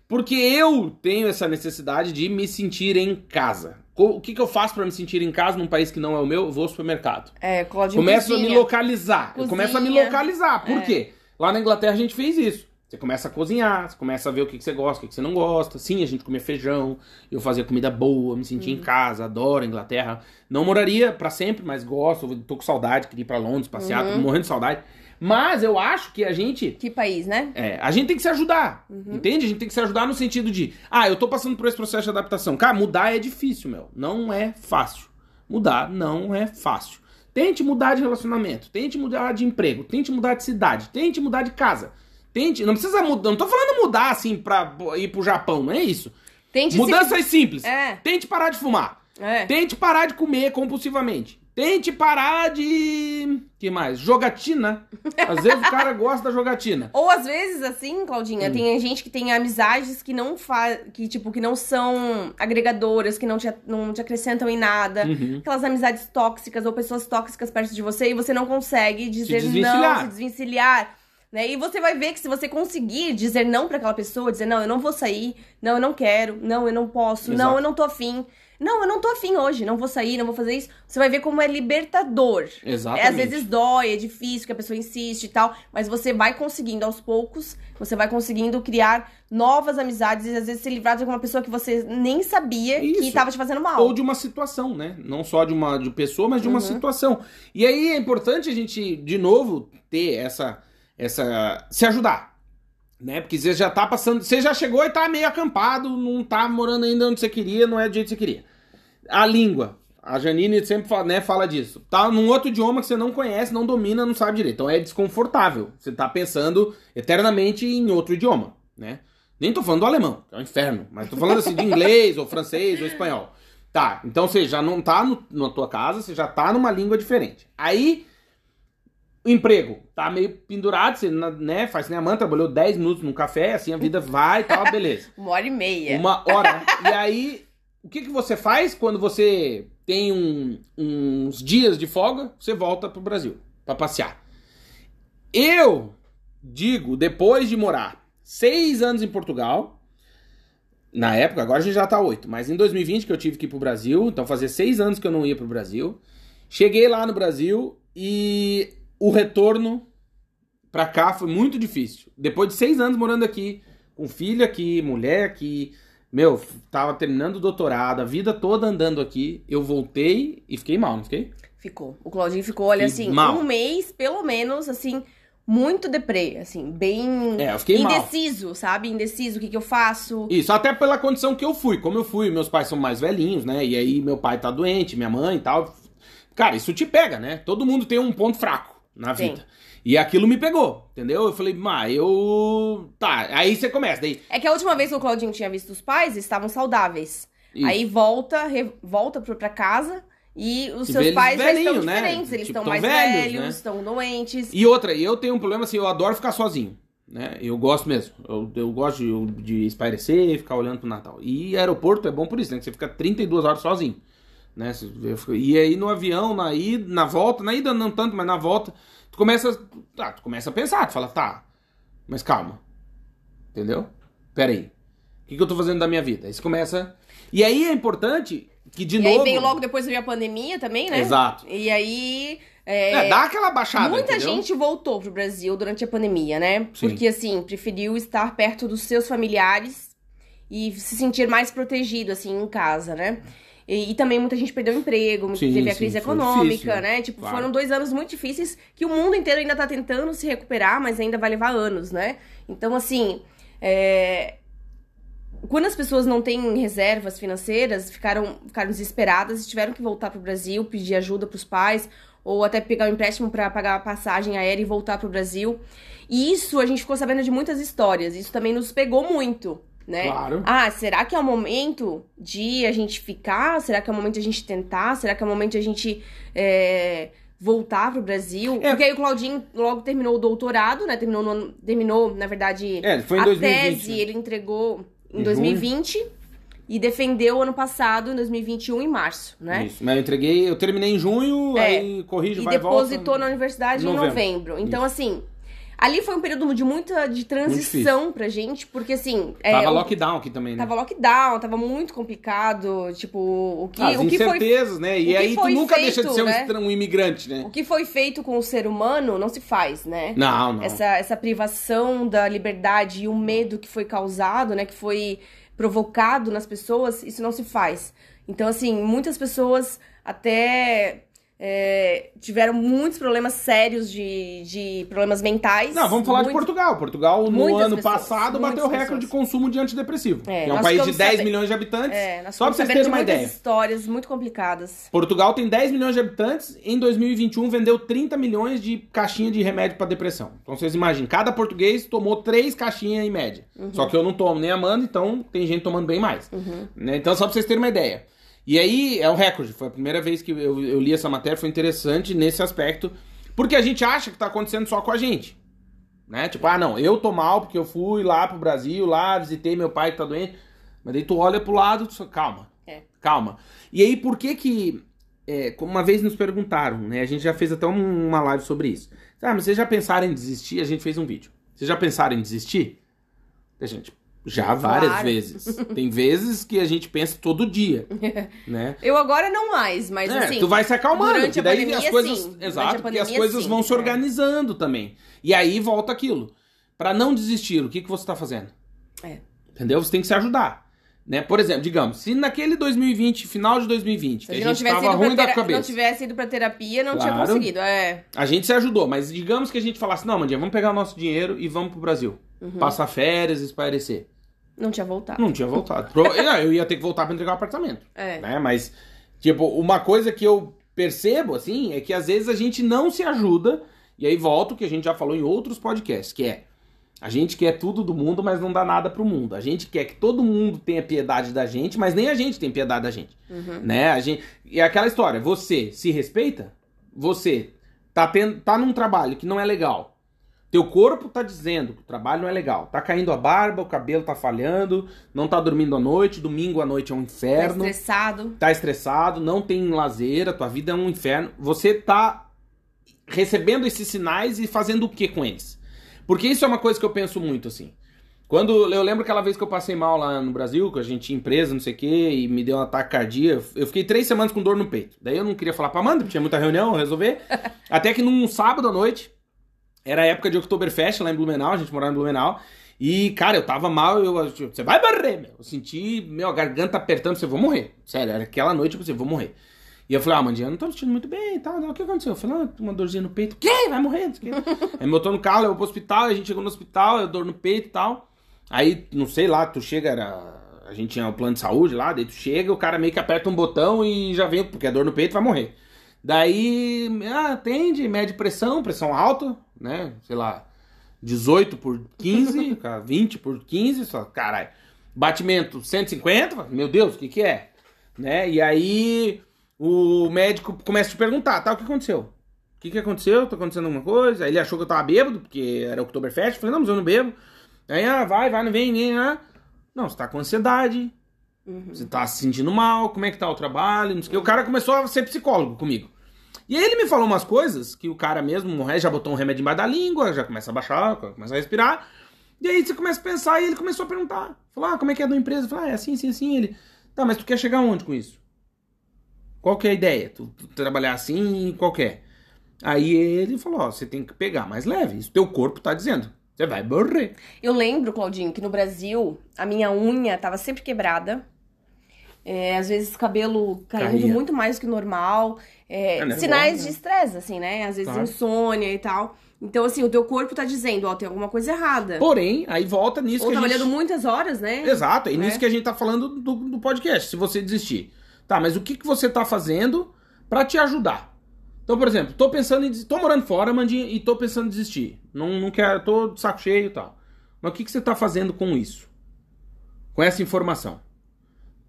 Porque eu tenho essa necessidade de me sentir em casa. O que, que eu faço pra me sentir em casa num país que não é o meu? Eu vou ao supermercado. É, Começo a me cozinha. localizar. Eu começo a me Cozinha. localizar. Por É. quê? Lá na Inglaterra a gente fez isso. Você começa a cozinhar, você começa a ver o que, que você gosta, o que, que você não gosta. Sim, a gente comia feijão, eu fazia comida boa, me sentia Uhum. em casa, adoro a Inglaterra. Não moraria pra sempre, mas gosto, tô com saudade, queria ir pra Londres, passear, Uhum. tô morrendo de saudade. Mas eu acho que a gente Que país, né? é, a gente tem que se ajudar, Uhum. entende? A gente tem que se ajudar no sentido de, ah, eu tô passando por esse processo de adaptação. Cara, mudar é difícil, meu. Não é fácil. Mudar não é fácil. Tente mudar de relacionamento, tente mudar de emprego, tente mudar de cidade, tente mudar de casa. Tente, não precisa mudar, não tô falando mudar assim pra ir pro Japão, não é isso. Tente Mudanças simples. É. Tente parar de fumar. se... É. Tente parar de comer compulsivamente. Tente parar de. que mais? Jogatina. Às vezes o cara gosta da jogatina. Ou às vezes, assim, Claudinha, Hum. tem gente que tem amizades que não fa... que, tipo, que não são agregadoras, que não te, não te acrescentam em nada. Uhum. Aquelas amizades tóxicas ou pessoas tóxicas perto de você e você não consegue dizer não, desvencilhar. se desvencilhar. Né? E você vai ver que se você conseguir dizer não pra aquela pessoa, dizer não, eu não vou sair, não, eu não quero, não, eu não posso, Exato. não, eu não tô afim. Não, eu não tô afim hoje, não vou sair, não vou fazer isso. Você vai ver como é libertador. Exatamente. É, às vezes dói, é difícil, que a pessoa insiste e tal, mas você vai conseguindo aos poucos, você vai conseguindo criar novas amizades e às vezes se livrar de alguma pessoa que você nem sabia que Isso. tava te fazendo mal. Ou de uma situação, né? Não só de uma de pessoa, mas de uma Uhum. situação. E aí é importante a gente, de novo, ter essa. Essa se ajudar. Né? Porque você já tá passando. Você já chegou e tá meio acampado, não tá morando ainda onde você queria, não é do jeito que você queria. A língua. A Janine sempre fala, né, fala disso. Tá num outro idioma que você não conhece, não domina, não sabe direito. Então é desconfortável. Você tá pensando eternamente em outro idioma, né? Nem tô falando do alemão, é um inferno. Mas tô falando assim de inglês, ou francês, ou espanhol. Tá, então você já não tá no, na tua casa, você já tá numa língua diferente. Aí, emprego tá meio pendurado, você né, faz nem a mãe, trabalhou 10 minutos num café, assim a vida vai e tal, beleza. Uma hora e meia. Uma hora. e aí, o que, que você faz quando você tem um- uns dias de folga? Você volta pro Brasil pra passear. Eu digo, depois de morar seis anos em Portugal, na época, agora a gente já tá oito, mas em 2020 que eu tive que ir pro Brasil, então fazia seis anos que eu não ia pro Brasil. Cheguei lá no Brasil e o retorno pra cá foi muito difícil. Depois de seis anos morando aqui, com filho aqui, mulher aqui, meu, tava terminando o doutorado, a vida toda andando aqui, eu voltei e fiquei mal, não fiquei? Ficou. O Claudinho ficou, olha, Fiquei assim, mal. um mês, pelo menos, assim, muito deprê, assim, bem É, eu fiquei mal. indeciso, sabe? Indeciso, o que que eu faço? Isso, até pela condição que eu fui. Como eu fui, meus pais são mais velhinhos, né? E aí meu pai tá doente, minha mãe e tal. Cara, isso te pega, né? Todo mundo tem um ponto fraco na Tem. vida. E aquilo me pegou, entendeu? Eu falei, mas eu. Tá, aí você começa. Daí. É que a última vez que o Claudinho tinha visto os pais, estavam saudáveis. Isso. Aí volta, re- volta pra casa e os E seus pais já estão velhinho, né? diferentes. Eles Tipo, estão tão mais velhos, velhos, né? estão doentes. E outra, eu tenho um problema assim, eu adoro ficar sozinho. Né? Eu gosto mesmo. Eu, eu gosto de, de espairecer, ficar olhando pro Natal. E aeroporto é bom por isso, né? Que você fica 32 horas sozinho. Né? E aí no avião, na ida, na volta, na ida não tanto, mas na volta, começa. Tá, tu começa a pensar, tu fala, tá, mas calma. Entendeu? Pera aí. O que, que eu tô fazendo da minha vida? Aí você começa. E aí é importante que de e novo. aí veio logo depois veio a pandemia também, né? Exato. E aí. é, É, dá aquela baixada. Muita entendeu? gente voltou pro Brasil durante a pandemia, né? Sim. Porque, assim, preferiu estar perto dos seus familiares e se sentir mais protegido, assim, em casa, né? E, e também muita gente perdeu emprego, muita- Sim, teve a sim, crise foi econômica, difícil, né? Tipo, claro. foram dois anos muito difíceis que o mundo inteiro ainda tá tentando se recuperar, mas ainda vai levar anos, né? Então, assim, é, quando as pessoas não têm reservas financeiras, ficaram, ficaram desesperadas e tiveram que voltar pro Brasil, pedir ajuda pros pais, ou até pegar um empréstimo para pagar a passagem aérea e voltar pro Brasil. E isso a gente ficou sabendo de muitas histórias. Isso também nos pegou muito, né? Claro. Ah, será que é o momento de a gente ficar? Será que é o momento de a gente tentar? Será que é o momento de a gente é, voltar pro Brasil? É. Porque aí o Claudinho logo terminou o doutorado, né? Terminou, no terminou na verdade, É, foi em a 2020. tese ele entregou em Em 2020 e defendeu ano passado, em 2021, em março, né? Isso. Mas eu entreguei, eu terminei em junho, É. aí corrijo, E vai e depositou volta. na universidade Novembro. em novembro. Então, assim, ali foi um período de muita de transição pra gente, porque assim. é, Tava lockdown aqui também, né? Tava lockdown, tava muito complicado. Tipo, o que, As o que foi. incertezas, né? o E aí tu foi nunca deixa de feito, ser um, né? um imigrante, né? O que foi feito com o ser humano não se faz, né? Não, não. Essa, essa privação da liberdade e o medo que foi causado, né? Que foi provocado nas pessoas, isso não se faz. Então, assim, muitas pessoas até é, tiveram muitos problemas sérios de, de problemas mentais. Não, vamos falar de Muito- Portugal. Portugal, no ano pessoas, passado, bateu recorde de consumo de antidepressivo. É, é um país de ficamos 10 sabe- milhões de habitantes. É, Só pra vocês terem de uma ideia. histórias muito complicadas. Portugal tem 10 milhões de habitantes, em 2021 vendeu 30 milhões de caixinha de remédio pra depressão. Então vocês imaginem, cada português tomou 3 caixinhas em média. Uhum. Só que eu não tomo nem amando, então tem gente tomando bem mais. Né? Então só pra vocês terem uma ideia. E aí é um recorde, foi a primeira vez que eu, eu li essa matéria, foi interessante nesse aspecto, porque a gente acha que tá acontecendo só com a gente. Né? Tipo, ah não, eu tô mal porque eu fui lá pro Brasil, lá visitei meu pai que tá doente. Mas daí tu olha pro lado, tu calma, É. calma. E aí por que que, é, uma vez nos perguntaram, né? A gente já fez até um- uma live sobre isso. Ah, mas vocês já pensaram em desistir? A gente fez um vídeo. Vocês já pensaram em desistir? A gente, já várias Claro. vezes. Tem vezes que a gente pensa todo dia, né? Eu agora não mais, mas É, assim. tu vai se acalmando, durante porque daí pandemia, as coisas, sim. Exato, porque as coisas sim, vão se é. organizando também. E aí volta aquilo. Pra não desistir, o que que você tá fazendo? É. Entendeu? Você tem que se ajudar. Né? Por exemplo, digamos, se naquele 2020, final de 2020, Se a gente não gente tivesse, tava ido pra ruim da tera- não cabeça, tivesse ido pra terapia, não tinha Claro. conseguido. É. a gente se ajudou, mas digamos que a gente falasse, não, Mandinha, vamos pegar o nosso dinheiro e vamos pro Brasil. Uhum. Passar férias, espairecer. Não tinha voltado. Não tinha voltado. Não, eu ia ter que voltar pra entregar o apartamento. É. né? Mas, tipo, uma coisa que eu percebo, assim, é que às vezes a gente não se ajuda, e aí volta o que a gente já falou em outros podcasts, que é, a gente quer tudo do mundo, mas não dá nada pro mundo. A gente quer que todo mundo tenha piedade da gente, mas nem a gente tem piedade da gente, Uhum. né? A gente... E é aquela história, você se respeita, você tá, tendo, tá num trabalho que não é legal, teu corpo tá dizendo que o trabalho não é legal. Tá caindo a barba, o cabelo tá falhando, não tá dormindo à noite, domingo à noite é um Tá inferno estressado. tá estressado, não tem lazer, a tua vida é um inferno, você tá recebendo esses sinais e fazendo o que com eles? Porque isso é uma coisa que eu penso muito, assim. Quando eu lembro aquela vez que eu passei mal lá no Brasil, que a gente tinha empresa, não sei o quê, e me deu um ataque cardíaco, eu fiquei três semanas com dor no peito. Daí eu não queria falar pra Amanda, porque tinha muita reunião, resolver. Até que num sábado à noite, era a época de Oktoberfest lá em Blumenau, a gente morava em Blumenau. E, cara, eu tava mal, eu, eu- você vai morrer, meu. Eu senti, meu, a garganta apertando, você vou morrer. Sério, era aquela noite eu pensei, vou morrer. E eu falei, ah, Mandinha, eu não tô me sentindo muito bem e tal. O que aconteceu? Eu falei, ah, uma dorzinha no peito. Quem? Vai morrer? Aí me botou no carro, levou pro hospital, a gente chegou no hospital, eu dor no peito e tal. Aí, não sei lá, tu chega, era... a gente tinha o plano de saúde lá, daí tu chega, o cara meio que aperta um botão e já vem, porque é dor no peito, vai morrer. Daí, ah, atende, mede pressão, pressão alta, né? Sei lá, 18 por 15, cara, 20 por 15, só, caralho. Batimento 150, meu Deus, o que que é? Né? E aí o médico começa a te perguntar, tá, o que aconteceu? O que que aconteceu? Tá acontecendo alguma coisa? Aí ele achou que eu tava bêbado, porque era Oktoberfest. Eu falei, não, mas eu não bebo. Aí, ah, vai, vai, não vem, nem, né? Não, você tá com ansiedade, você tá se sentindo mal, como é que tá o trabalho, não sei o que. O cara começou a ser psicólogo comigo. E aí ele me falou umas coisas que o cara mesmo, resto já botou um remédio embaixo da língua, já começa a baixar, começa a respirar. E aí você começa a pensar e ele começou a perguntar. Falou, ah, como é que é a tua empresa? Eu falei, ah, é assim, assim, assim. Ele, tá, mas tu quer chegar onde com isso? Qual que é a ideia? Tu, tu trabalhar assim, qual que é? Aí ele falou, ó, você tem que pegar mais leve. Isso teu corpo tá dizendo. Você vai morrer. Eu lembro, Claudinho, que no Brasil a minha unha tava sempre quebrada. É, às vezes cabelo caindo Caía. muito mais que o normal. É, É nervosa, sinais né? de estresse, assim, né? Às vezes Claro. insônia e tal. Então, assim, o teu corpo tá dizendo, ó, tem alguma coisa errada. Porém, aí volta nisso Ou que a trabalhando gente... muitas horas, né? Exato, é Né? nisso que a gente tá falando do, do podcast, se você desistir. Tá, mas o que, que você tá fazendo pra te ajudar? Então, por exemplo, tô pensando em... Tô morando fora, Mandinha, e tô pensando em desistir. Não, não quero... Tô de saco cheio e tal. Mas o que, que você tá fazendo com isso? com essa informação,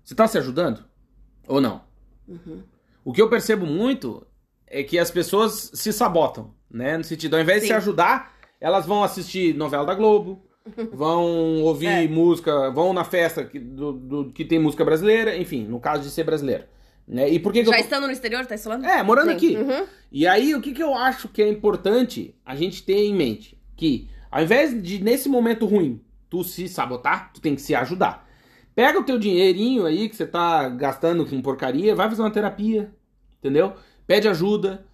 você tá se ajudando? Ou não? Uhum. O que eu percebo muito é que as pessoas se sabotam, né? No sentido, ao invés de Sim. se ajudar, elas vão assistir novela da Globo, vão ouvir É. música, vão na festa que, do, do- que tem música brasileira, enfim, no caso de ser brasileiro. Né? E por que, que Já eu. estando no exterior, tá falando? É, morando Sim. aqui. Uhum. E aí, o que, que eu acho que é importante a gente ter em mente? Que, ao invés de, nesse momento ruim, tu se sabotar, tu tem que se ajudar. Pega o teu dinheirinho aí que você tá gastando com porcaria, vai fazer uma terapia, entendeu? Pede ajuda.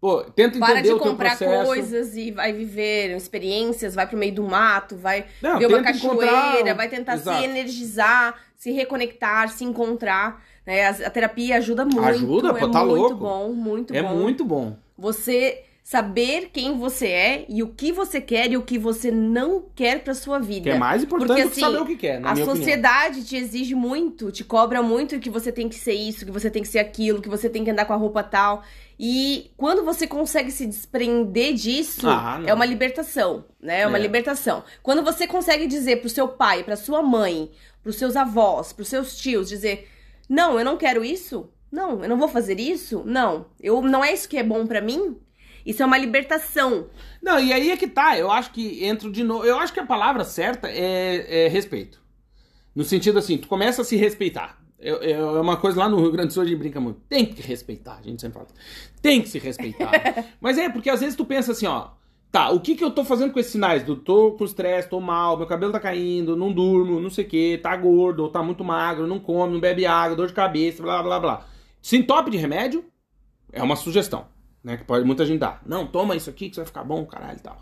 Pô, tenta Para entender de o teu comprar processo. coisas e vai viver experiências, vai pro meio do mato, vai Não, ver uma cachoeira, encontrar- vai tentar Exato. se energizar, se reconectar, se encontrar. Né? A, a terapia ajuda muito. Ajuda, pô, é tá muito louco. bom, muito é bom. muito bom. Você saber quem você é e o que você quer e o que você não quer pra sua vida. Que é mais importante Porque, do que assim, saber o que quer, na A minha opinião. sociedade te exige muito, te cobra muito que você tem que ser isso, que você tem que ser aquilo, que você tem que andar com a roupa tal. E quando você consegue se desprender disso, Ah, é uma libertação, né? É uma É. libertação. Quando você consegue dizer pro seu pai, pra sua mãe, pros seus avós, pros seus tios, dizer: "Não, eu não quero isso. Não, eu não vou fazer isso. Não, eu não é isso que é bom pra mim." Isso é uma libertação. Não, e aí é que tá. Eu acho que entro de novo. Eu acho que a palavra certa é, é respeito. No sentido assim, tu começa a se respeitar. É uma coisa lá no Rio Grande do Sul a gente brinca muito. Tem que respeitar, a gente sempre fala. Tem que se respeitar. Mas é, porque às vezes tu pensa assim, ó. Tá, o que que eu tô fazendo com esses sinais? Do tô com estresse, tô mal, meu cabelo tá caindo, não durmo, não sei o que, tá gordo, ou tá muito magro, não come, não bebe água, dor de cabeça, blá blá blá. Sintope de remédio é uma sugestão, né? Que pode muita gente dar. Não, toma isso aqui que você vai ficar bom, caralho e tal.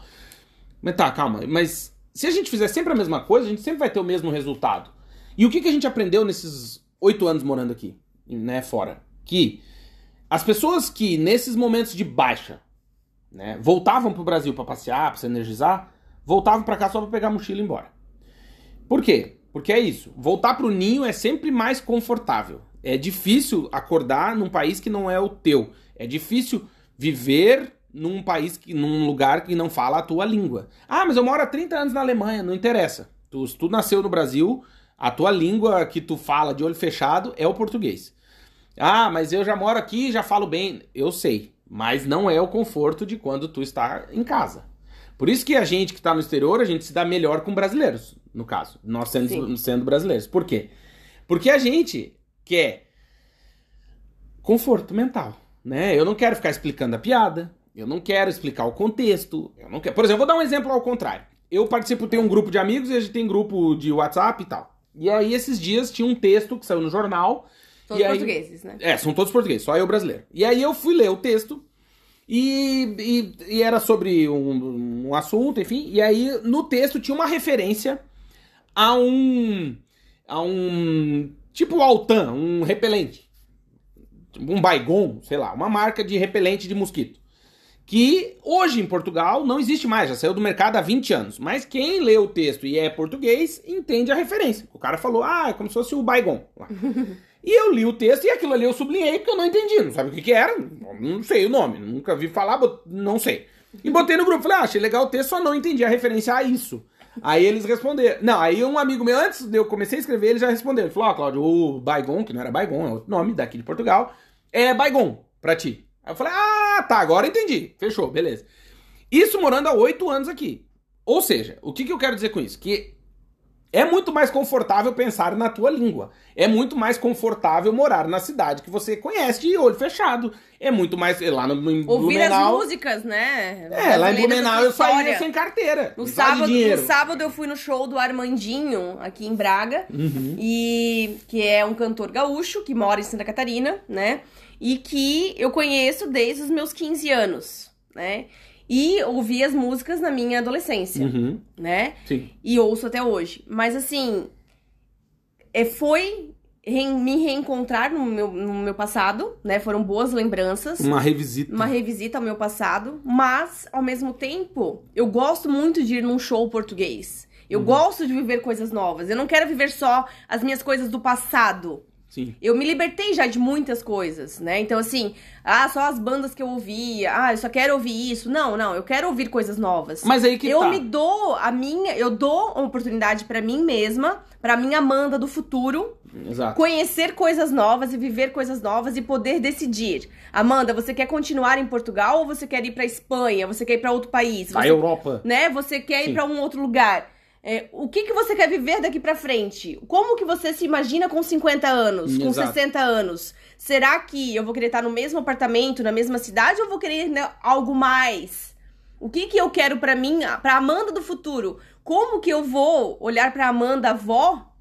Mas tá, calma. Mas se a gente fizer sempre a mesma coisa, a gente sempre vai ter o mesmo resultado. E o que, que a gente aprendeu nesses oito anos morando aqui, né, fora? Que as pessoas que nesses momentos de baixa, né, voltavam pro Brasil pra passear, pra se energizar, voltavam pra cá só pra pegar a mochila e ir embora. Por quê? Porque é isso. Voltar pro ninho é sempre mais confortável. É difícil acordar num país que não é o teu. É difícil viver num país que num lugar que não fala a tua língua. Ah, mas eu moro há 30 anos na Alemanha, não interessa. Tu, se tu nasceu no Brasil, a tua língua que tu fala de olho fechado é o português. Ah, mas eu já moro aqui e já falo bem. Eu sei, mas não é o conforto de quando tu está em casa. Por isso que a gente que está no exterior, a gente se dá melhor com brasileiros, no caso. Nós sendo, Sim. sendo brasileiros. Por quê? Porque a gente quer conforto mental, né? Eu não quero ficar explicando a piada, eu não quero explicar o contexto, eu não quero... Por exemplo, vou dar um exemplo ao contrário. Eu participo, tenho um grupo de amigos e a gente tem grupo de WhatsApp e tal. E aí, esses dias, tinha um texto que saiu no jornal Todos aí- portugueses, né? é, são todos portugueses, só eu brasileiro. E aí eu fui ler o texto e, e, e era sobre um, um assunto, enfim. E aí no texto tinha uma referência a um. a um. tipo Altan, um repelente. Um Baygon, sei lá, uma marca de repelente de mosquito. Que hoje em Portugal não existe mais, já saiu do mercado há 20 anos. Mas quem lê o texto e é português entende a referência. O cara falou, ah, é como se fosse o Baygon. lá. E eu li o texto e aquilo ali eu sublinhei porque eu não entendi. Não sabe o que, que era? Não sei o nome. Nunca vi falar, não sei. E botei no grupo. Falei, ah, achei legal o texto, só não entendi a referência a isso. Aí eles responderam. Não, aí um amigo meu, antes de eu comecei a escrever, ele já respondeu. Ele falou, ó, Cláudio, o Baigon, que não era Baigon, é outro nome daqui de Portugal, é Baigon pra ti. Aí eu falei, ah, tá, agora entendi. Fechou, beleza. Isso morando há oito anos aqui. Ou seja, o que, que eu quero dizer com isso? Que é muito mais confortável pensar na tua língua. É muito mais confortável morar na cidade que você conhece de olho fechado. É muito mais. Lá no em Ouvir as Blumenau. músicas, né? É, lá em Blumenau eu história. sem carteira. No sábado, no sábado eu fui no show do Armandinho, aqui em Braga, Uhum. e que é um cantor gaúcho que mora em Santa Catarina, né? E que eu conheço desde os meus 15 anos, né? E ouvi as músicas na minha adolescência, Uhum, né? sim. E ouço até hoje. Mas assim, é, foi me reencontrar no meu, no meu passado, né? Foram boas lembranças Uma revisita. uma revisita ao meu passado, mas ao mesmo tempo, eu gosto muito de ir num show português. Eu gosto de viver coisas novas. Eu não quero viver só as minhas coisas do passado. Sim. Eu me libertei já de muitas coisas, né? Então, assim, ah, só as bandas que eu ouvia, ah, eu só quero ouvir isso. Não, não, eu quero ouvir coisas novas. Mas aí que eu tá. me dou a minha, eu dou uma oportunidade pra mim mesma, pra minha Amanda do futuro, Exato. conhecer coisas novas e viver coisas novas e poder decidir. Amanda, você quer continuar em Portugal ou você quer ir pra Espanha? Você quer ir pra outro país? A Você, Europa. né? Você quer Sim. ir pra um outro lugar? É, o que, que você quer viver daqui pra frente? Como que você se imagina com 50 anos, com Exato. 60 anos? Será que eu vou querer estar no mesmo apartamento, na mesma cidade ou vou querer né, algo mais? O que que eu quero pra mim, pra Amanda do futuro? Como que eu vou olhar pra Amanda avó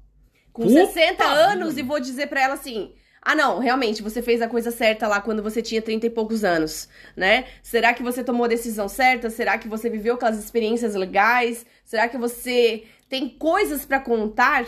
com Puta 60 vida. anos e vou dizer pra ela assim: "Ah, não, realmente você fez a coisa certa lá quando você tinha 30 e poucos anos", né? Será que você tomou a decisão certa? Será que você viveu aquelas experiências legais? Será que você tem coisas pra contar?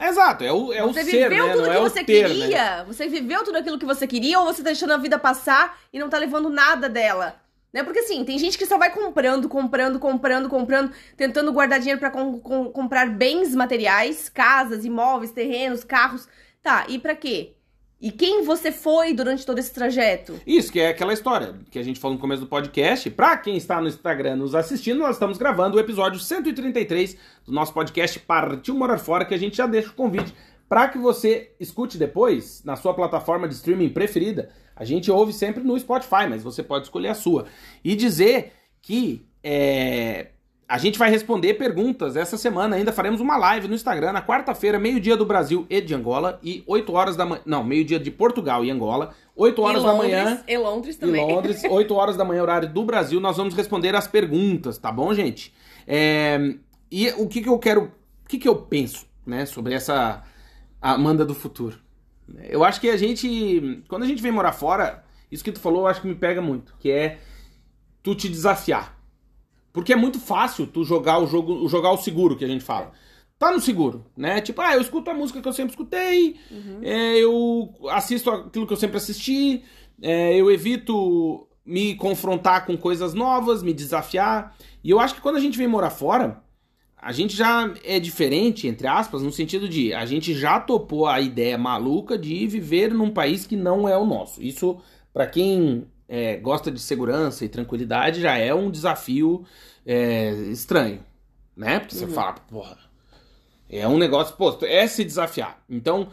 Exato, é o, é o você ser, viveu né? tudo Não que é o você ter, né? queria? Você viveu tudo aquilo que você queria ou você tá deixando a vida passar e não tá levando nada dela? Né? Porque assim, tem gente que só vai comprando, comprando, comprando, comprando, tentando guardar dinheiro pra com- com- comprar bens materiais, casas, imóveis, terrenos, carros. Tá, e pra quê? E quem você foi durante todo esse trajeto? Isso, que é aquela história que a gente falou no começo do podcast. Pra quem está no Instagram nos assistindo, nós estamos gravando o episódio 133 do nosso podcast Partiu Morar Fora, que a gente já deixa o convite para que você escute depois na sua plataforma de streaming preferida. A gente ouve sempre no Spotify, mas você pode escolher a sua. E dizer que é, a gente vai responder perguntas essa semana. Ainda faremos uma live no Instagram na quarta-feira, meio-dia do Brasil e de Angola, e 8 horas da manhã. Não, meio-dia de Portugal e Angola, 8 horas e da Londres, manhã. E Londres também. Londres, 8 horas da manhã, horário do Brasil, nós vamos responder as perguntas, tá bom, gente? É, e o que, que eu quero. O que, que eu penso, né, sobre essa Amanda do futuro? Eu acho que a gente. Quando a gente vem morar fora, isso que tu falou, eu acho que me pega muito, que é tu te desafiar. Porque é muito fácil tu jogar o jogo, jogar o seguro que a gente fala. Tá no seguro, né? Tipo, ah, eu escuto a música que eu sempre escutei, é, eu assisto aquilo que eu sempre assisti, é, eu evito me confrontar com coisas novas, me desafiar. E eu acho que quando a gente vem morar fora, a gente já é diferente, entre aspas, no sentido de a gente já topou a ideia maluca de viver num país que não é o nosso. Isso, pra quem é, gosta de segurança e tranquilidade, já é um desafio é, estranho, né? Porque você fala, porra, é um negócio, pô, é se desafiar. Então,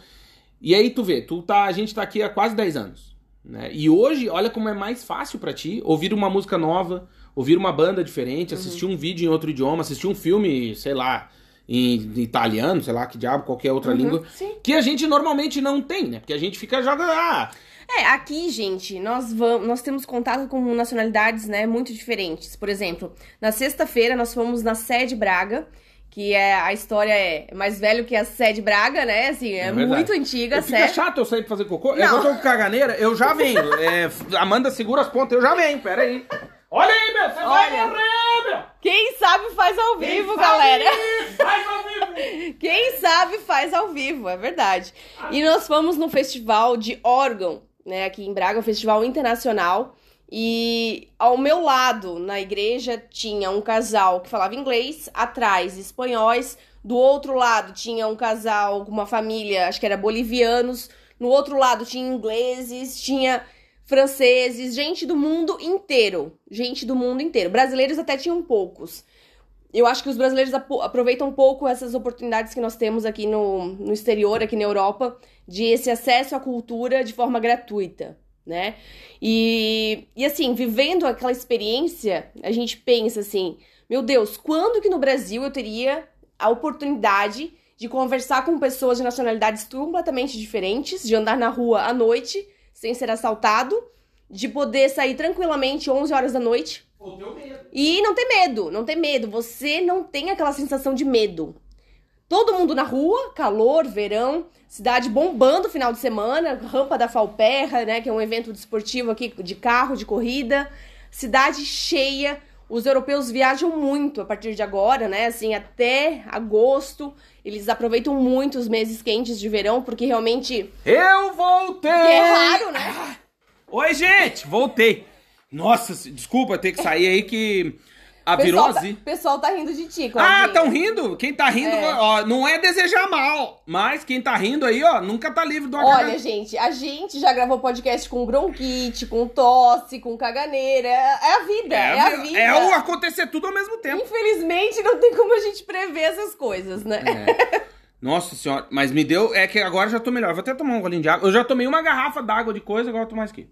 e aí tu vê, tu tá, a gente tá aqui há quase 10 anos, né? E hoje, olha como é mais fácil pra ti ouvir uma música nova, ouvir uma banda diferente, assistir um vídeo em outro idioma, assistir um filme, sei lá, em italiano, sei lá, que diabo, qualquer outra Uhum, língua, sim. que a gente normalmente não tem, né? Porque a gente fica joga ah, É, aqui, gente, nós vamos, nós temos contato com nacionalidades, né, muito diferentes. Por exemplo, na sexta-feira nós fomos na sede Braga, que é a história é mais velho que a sede Braga, né? Assim, é, É muito antiga, a Fica sede. chato eu sair pra fazer cocô? É Não. eu tô com caganeira, eu já venho. É, Amanda, segura as pontas, eu já venho, pera aí. Olha aí, meu, você vai Olha. morrer, meu! Quem sabe faz ao vivo, Quem galera. sabe Faz ao vivo! Quem sabe faz ao vivo, é verdade. E nós fomos no festival de órgão, né, aqui em Braga, um festival internacional. E ao meu lado, na igreja, tinha um casal que falava inglês, atrás espanhóis, do outro lado tinha um casal uma família, acho que era bolivianos, no outro lado tinha ingleses, tinha franceses, gente do mundo inteiro, gente do mundo inteiro. Brasileiros até tinham poucos. Eu acho que os brasileiros aproveitam um pouco essas oportunidades que nós temos aqui no, no exterior, aqui na Europa, de esse acesso à cultura de forma gratuita, né? E, e assim, vivendo aquela experiência, a gente pensa assim: meu Deus, quando que no Brasil eu teria a oportunidade de conversar com pessoas de nacionalidades completamente diferentes, de andar na rua à noite sem ser assaltado, de poder sair tranquilamente 11 horas da noite Deu medo. e não ter medo, não ter medo. Você não tem aquela sensação de medo. Todo mundo na rua, calor, verão, cidade bombando final de semana, rampa da Falperra, né, que é um evento desportivo aqui de carro, de corrida, cidade cheia. Os europeus viajam muito a partir de agora, né, assim, até agosto. Eles aproveitam muito os meses quentes de verão, porque realmente Eu voltei! é raro, né? Oi, gente, voltei. Nossa, desculpa ter que sair aí que Ah, virou pessoal, tá, Azi. pessoal tá rindo de ti, Ah, estão rindo? Quem tá rindo, É. ó, não é desejar mal, mas quem tá rindo aí, ó, nunca tá livre uma Olha, gente, a gente já gravou podcast com bronquite, com tosse, com caganeira. É a vida, é, a vida. é o acontecer tudo ao mesmo tempo. Infelizmente, não tem como a gente prever essas coisas, né? É. Nossa senhora, mas me deu. É que agora já tô melhor. Vou até tomar um golinho de água. Eu já tomei uma garrafa d'água de coisa, agora eu tô mais aqui.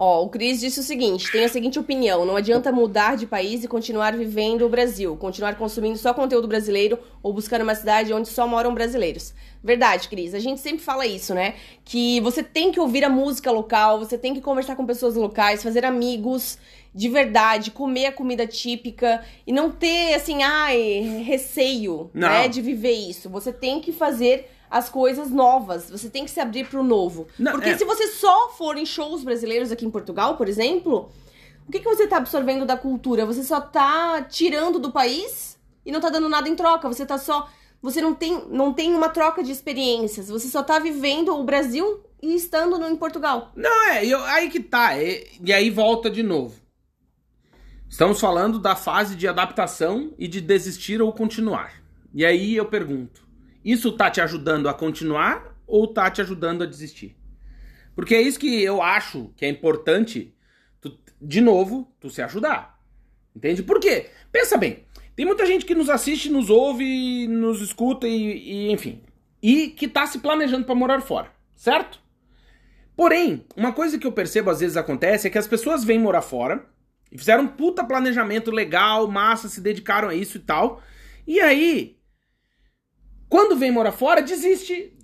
Ó, o Cris disse o seguinte: tem a seguinte opinião: não adianta mudar de país e continuar vivendo o Brasil, continuar consumindo só conteúdo brasileiro ou buscar uma cidade onde só moram brasileiros. Verdade, Cris. A gente sempre fala isso, né? Que você tem que ouvir a música local, você tem que conversar com pessoas locais, fazer amigos de verdade, comer a comida típica e não ter, assim, ai, receio, Não. né, de viver isso. Você tem que fazer as coisas novas, você tem que se abrir pro novo. Não, Porque é. se você só for em shows brasileiros aqui em Portugal, por exemplo, o que, que você tá absorvendo da cultura? Você só tá tirando do país e não tá dando nada em troca. Você tá só. Você não tem, não tem uma troca de experiências. Você só tá vivendo o Brasil e estando no, em Portugal. Não, é, eu- aí que tá. é- e aí volta de novo. Estamos falando da fase de adaptação e de desistir ou continuar. E aí eu pergunto: isso tá te ajudando a continuar ou tá te ajudando a desistir? Porque é isso que eu acho que é importante, tu- de novo, tu se ajudar. Entende? Por quê? Pensa bem. Tem muita gente que nos assiste, nos ouve, nos escuta e, e, enfim. E que tá se planejando pra morar fora, certo? Porém, uma coisa que eu percebo às vezes acontece é que as pessoas vêm morar fora e fizeram um puta planejamento legal, massa, se dedicaram a isso e tal. E aí, quando vem morar fora, desiste.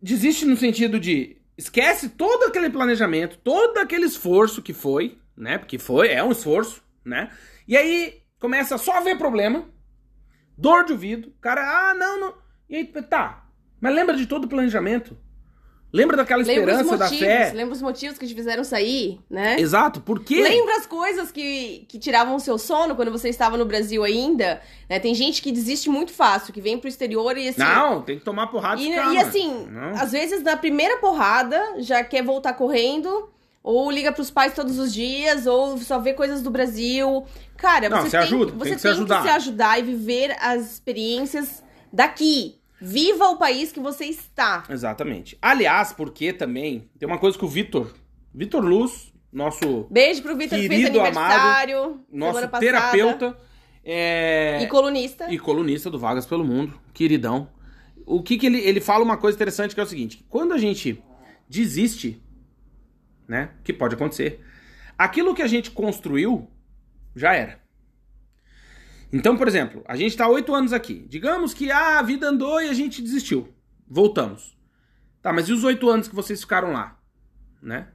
Desiste no sentido de esquece todo aquele planejamento, todo aquele esforço que foi, né? Porque foi, é um esforço, né? E aí começa só a ver problema, dor de ouvido, cara, ah, não, não. E aí, tá, mas lembra de todo o planejamento? Lembra daquela Lembra os esperança da motivos, fé? lembra os motivos que te fizeram sair, né? Exato, por quê? Lembra as coisas que, que tiravam o seu sono quando você estava no Brasil ainda? né? Tem gente que desiste muito fácil, que vem pro exterior e assim. Não, tem que tomar porrada E, de e assim, Não. às vezes na primeira porrada já quer voltar correndo, ou liga pros pais todos os dias, ou só vê coisas do Brasil. Cara, Não, você tem, ajuda, tem você que se ajudar. se ajudar e viver as experiências daqui. Viva o país que você está. Exatamente. Aliás, porque também tem uma coisa que o Vitor, Vitor Luz, nosso, Beijo pro Vitor Querido, aniversário nosso terapeuta é, E colunista. e colunista do Vagas pelo Mundo, queridão. O que que ele, ele fala uma coisa interessante que é o seguinte, quando a gente desiste, né, que pode acontecer, aquilo que a gente construiu já era. Então, por exemplo, a gente tá oito anos aqui. Digamos que ah, a vida andou e a gente desistiu. Voltamos. Tá, mas e os oito anos que vocês ficaram lá? Né?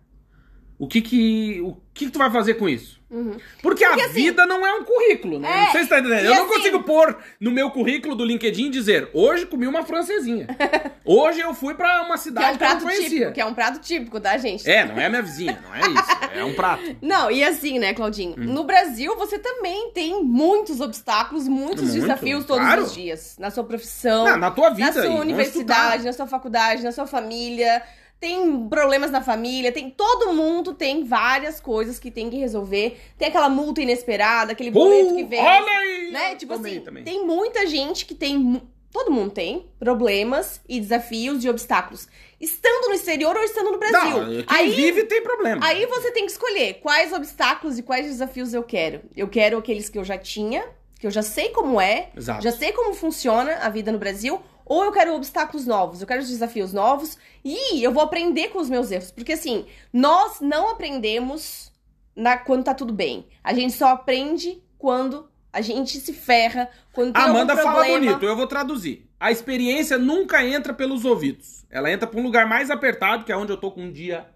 O que que, o que que tu vai fazer com isso? Uhum. Porque, a Porque, assim, vida não é um currículo, né? É, não sei se tá entendendo. Eu não assim- consigo pôr no meu currículo do LinkedIn dizer hoje comi uma francesinha. hoje eu fui pra uma Que é cidade um que, eu não conhecia. típico, que é um prato típico, tá, gente? É, não é minha vizinha, não é isso. É um prato. Não, e assim, né, Claudinho? Hum. No Brasil, você também tem muitos obstáculos, muitos Muito, desafios todos claro. os dias. Na sua profissão, Não, na tua vida. na sua universidade, na sua faculdade, na sua família. Tem problemas na família, tem todo mundo tem várias coisas que tem que resolver. Tem aquela multa inesperada, aquele boleto que Uh, vem. olha aí! né? Tipo Tomei assim, também. tem muita gente que tem. Todo mundo tem problemas e desafios e obstáculos. Estando no exterior ou estando no Brasil. Não, quem Aí vive tem problema. Aí você tem que escolher quais obstáculos e quais desafios eu quero. Eu quero aqueles que eu já tinha, que eu já sei como é, Exato. já sei como funciona a vida no Brasil, ou eu quero obstáculos novos, eu quero os desafios novos e eu vou aprender com os meus erros. Porque assim, nós não aprendemos na, quando tá tudo bem. A gente só aprende quando a gente se ferra, quando tem Amanda algum fala problema. bonito, eu vou traduzir. A experiência nunca entra pelos ouvidos. Ela entra pra um lugar mais apertado, que é onde eu tô com um dia.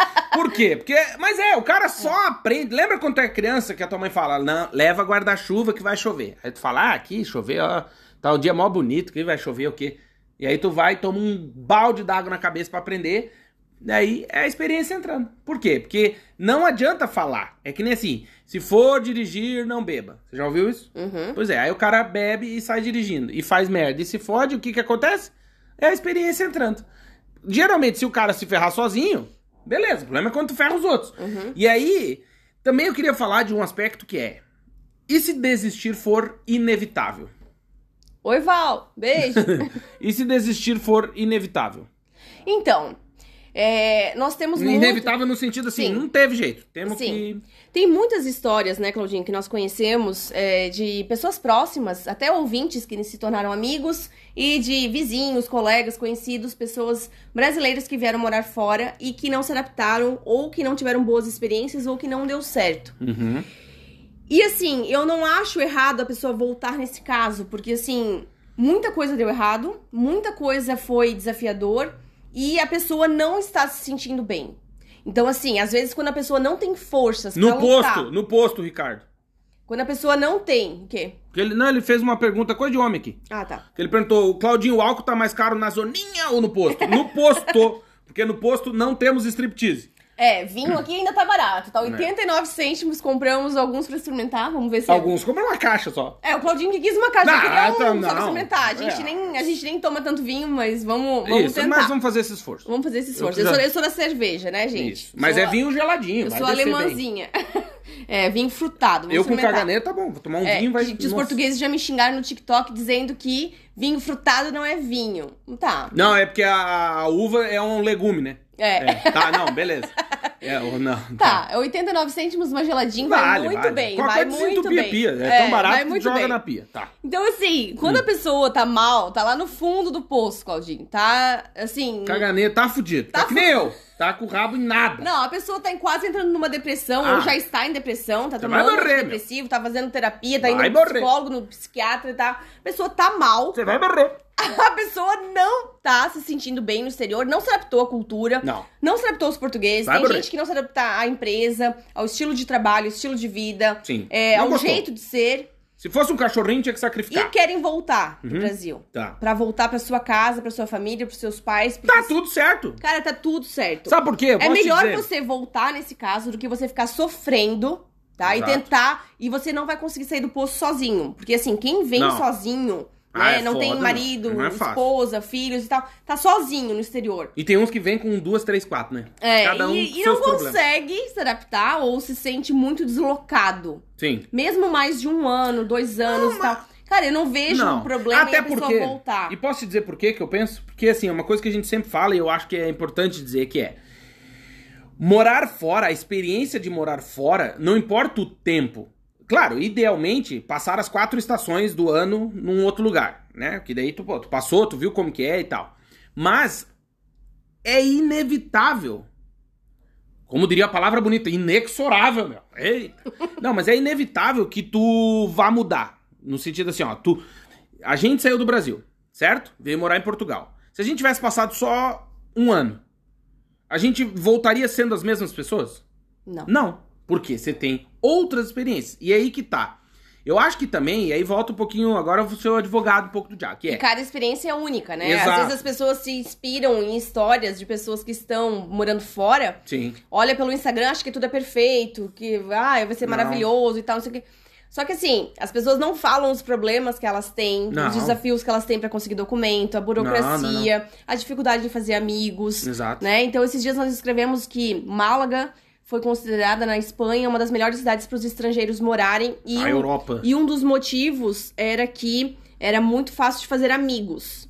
Por quê? Porque, mas é, o cara só aprende. Lembra quando tu é criança que a tua mãe fala, não, leva guarda-chuva que vai chover. Aí tu fala, ah, aqui chover, ó, tá o dia mó bonito, que vai chover o quê? E aí tu vai, toma um balde d'água na cabeça pra aprender. Daí é a experiência entrando. Por quê? Porque não adianta falar. É que nem assim, se for dirigir, não beba. Você já ouviu isso? Uhum. Pois é, aí o cara bebe e sai dirigindo. E faz merda. E se fode, o que que acontece? É a experiência entrando. Geralmente, se o cara se ferrar sozinho, beleza. O problema é quando tu ferra os outros. Uhum. E aí, também eu queria falar de um aspecto que é... E se desistir for inevitável? Oi, Val. Beijo. E se desistir for inevitável? então, é, nós temos muito... Inevitável no sentido assim, Sim. não teve jeito. Temos Sim. que. Tem muitas histórias, né, Claudinho, que nós conhecemos é, de pessoas próximas, até ouvintes que se tornaram amigos, e de vizinhos, colegas, conhecidos, pessoas brasileiras que vieram morar fora e que não se adaptaram, ou que não tiveram boas experiências, ou que não deu certo. Uhum. E assim, eu não acho errado a pessoa voltar nesse caso, porque assim, muita coisa deu errado, muita coisa foi desafiador e a pessoa não está se sentindo bem. Então, assim, às vezes quando a pessoa não tem forças No lutar, posto, no posto, Ricardo. quando a pessoa não tem, o quê? Ele, não, ele fez uma pergunta, coisa de homem aqui. Ah, tá. Que ele perguntou: o Claudinho, o álcool tá mais caro na zoninha ou no posto? No posto. Porque no posto não temos striptease. É, vinho aqui ainda tá barato, É. tá 89 cêntimos, compramos alguns pra experimentar, vamos ver se... Alguns compram uma caixa só. É, o Claudinho que quis uma caixa, Não, queria um só não. pra experimentar. A gente, É. nem, a gente nem toma tanto vinho, mas vamos, vamos Isso, tentar. mas vamos fazer esse esforço. Vamos fazer esse esforço. Eu Eu, já- sou, eu sou da cerveja, né, gente? Isso. Mas Sou é a- vinho geladinho. Eu sou alemãzinha. é, vinho frutado. Vamos Eu com caganeta, tá bom. Vou tomar um É, vinho vai. que, que os portugueses já me xingaram no TikTok dizendo que vinho frutado não é vinho. Tá. Não, é porque a, a uva é um legume, né? É. Tá, não, beleza. É, o- não. Tá, é 89 cêntimos uma geladinha, vai Vale, muito vale. bem, Qualquer vai muito bem. pia. É, É, tão barato vai que joga bem. na pia. Tá. Então, assim, quando a pessoa tá mal, tá lá no fundo do poço, Claudinho, tá, assim... Caganeta tá fudido. Tá, Tá que nem eu. Tá com o rabo em nada. Não, a pessoa tá quase entrando numa depressão, Ah. ou já está em depressão, tá Você vai tomando morrer, meu. depressivo, tá fazendo terapia, tá Vai indo no morrer. psicólogo, no psiquiatra e tá. A pessoa tá mal, Você vai morrer. A pessoa não tá se sentindo bem no exterior, não se adaptou à cultura, Não. não se adaptou aos portugueses. Vai Tem gente que não se adapta à empresa, ao estilo de trabalho, ao estilo de vida, Sim. é, ao gostou. jeito de ser, Se fosse um cachorrinho, tinha que e sacrificar. querem voltar pro Uhum. Brasil. Tá. Pra voltar pra sua casa, pra sua família, pros seus pais. Tá tudo certo. Cara, tá tudo certo. Sabe por quê? Eu É melhor dizer. você voltar nesse caso do que você ficar sofrendo, tá? Exato. E tentar. E você não vai conseguir sair do poço sozinho. Porque assim, quem vem Não. sozinho, Ah, né? é não tem foda, marido, não. É esposa, filhos e tal, tá sozinho no exterior. E tem uns que vêm com duas, três, quatro, né? É, Cada um e, e não problemas. consegue se adaptar ou se sente muito deslocado. Sim. Mesmo mais de um ano, dois anos e tal. Cara, eu não vejo Não. um problema Até em a pessoa porque, voltar. E posso te dizer por quê que eu penso? Porque, assim, é uma coisa que a gente sempre fala e eu acho que é importante dizer que é... Morar fora, a experiência de morar fora, não importa o tempo. Claro, idealmente, passar as quatro estações do ano num outro lugar, né? Que daí tu, pô, tu passou, tu viu como que é e tal. Mas é inevitável. Como diria a palavra bonita, inexorável, meu. Eita. Não, mas é inevitável que tu vá mudar. No sentido assim, ó, tu. A gente saiu do Brasil, certo? Veio morar em Portugal. Se a gente tivesse passado só um ano, a gente voltaria sendo as mesmas pessoas? Não. Não. Porque você tem outras experiências. E é aí que tá. Eu acho que também, e aí volta um pouquinho, agora eu o advogado um pouco do Diago, que E é. cada experiência é única, né? Exato. Às vezes as pessoas se inspiram em histórias de pessoas que estão morando fora Sim. olha pelo Instagram, acha que tudo é perfeito, que ah, vai ser Não. maravilhoso e tal, não sei o quê. Só que assim, as pessoas não falam os problemas que elas têm, Não. os desafios que elas têm pra conseguir documento, a burocracia, a dificuldade de fazer amigos, Exato. né? Então esses dias nós escrevemos que Málaga foi considerada na Espanha uma das melhores cidades para os estrangeiros morarem e A um, Europa. e um dos motivos era que era muito fácil de fazer amigos.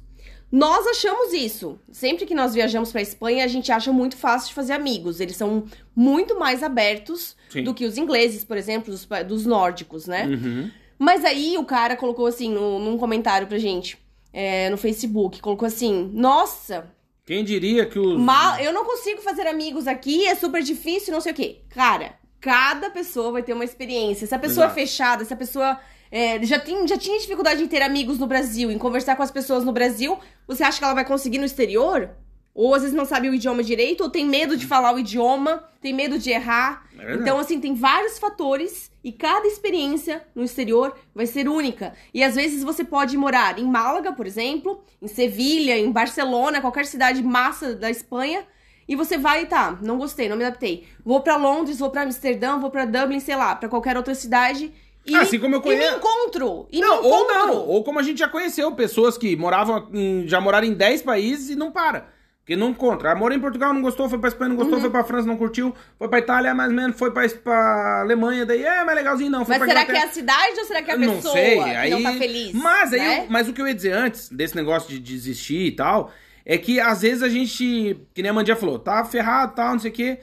Nós achamos isso. Sempre que nós viajamos pra Espanha, a gente acha muito fácil de fazer amigos. Eles são muito mais abertos Sim. do que os ingleses, por exemplo, dos, dos nórdicos, né? Uhum. Mas aí o cara colocou assim, no, num comentário pra gente, é, no Facebook, colocou assim: Nossa, Quem diria que os. mal, eu não consigo fazer amigos aqui, é super difícil, não sei o quê. Cara, cada pessoa vai ter uma experiência. Se a pessoa Exato. é fechada, se a pessoa é, já, tem, já tinha dificuldade em ter amigos no Brasil, em conversar com as pessoas no Brasil, você acha que ela vai conseguir no exterior? Ou às vezes não sabe o idioma direito, ou tem medo de falar o idioma, tem medo de errar. É então, assim, tem vários fatores e cada experiência no exterior vai ser única. E às vezes você pode morar em Málaga, por exemplo, em Sevilha, em Barcelona, qualquer cidade massa da Espanha, e você vai, tá, não gostei, não me adaptei. Vou pra Londres, vou pra Amsterdã, vou pra Dublin, sei lá, pra qualquer outra cidade. E, Assim como eu e conheço- me encontro. E não, me ou encontro. não. Ou como a gente já conheceu, pessoas que moravam em- já moraram em 10 países e não para. Porque não encontra. Ah, morei em Portugal, não gostou, foi pra Espanha, não gostou, Uhum. foi pra França, não curtiu, foi pra Itália, mais ou menos, foi pra, pra Alemanha, daí é mais legalzinho, não. Foi Mas será que é Inglaterra. a cidade ou será que é a Eu pessoa não sei, que aí, não tá feliz? Mas, aí né? eu- mas o que eu ia dizer antes desse negócio de desistir e tal, é que às vezes a gente, que nem a Mandia falou, tá ferrado, tal, não sei o quê.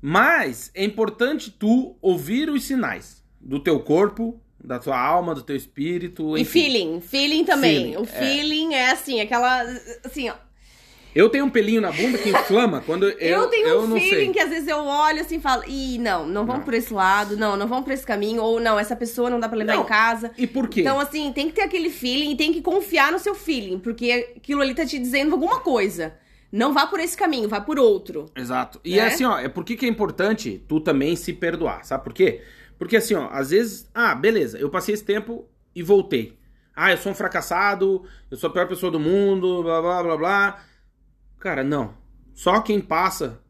Mas é importante tu ouvir os sinais do teu corpo, da tua alma, do teu espírito, E enfim. feeling, feeling também. Feeling, o é. feeling é. assim, aquela. Assim, ó. Eu tenho um pelinho na bunda que inflama quando eu, Eu, tenho eu um não feeling sei. que às vezes eu olho assim e falo, ih, não, não vamos Não. por esse lado, não, não vamos por esse caminho, ou não, essa pessoa não dá pra levar Não. em casa. E por quê? Então, assim, tem que ter aquele feeling e tem que confiar no seu feeling, porque aquilo ali tá te dizendo alguma coisa. Não vá por esse caminho, vá por outro. Exato. E Né? assim, ó, é por que que é importante tu também se perdoar, sabe por quê? Porque assim, ó, às vezes, ah, beleza, eu passei esse tempo e voltei. Ah, eu sou um fracassado, eu sou a pior pessoa do mundo, blá blá blá blá. Cara, não. Só quem passa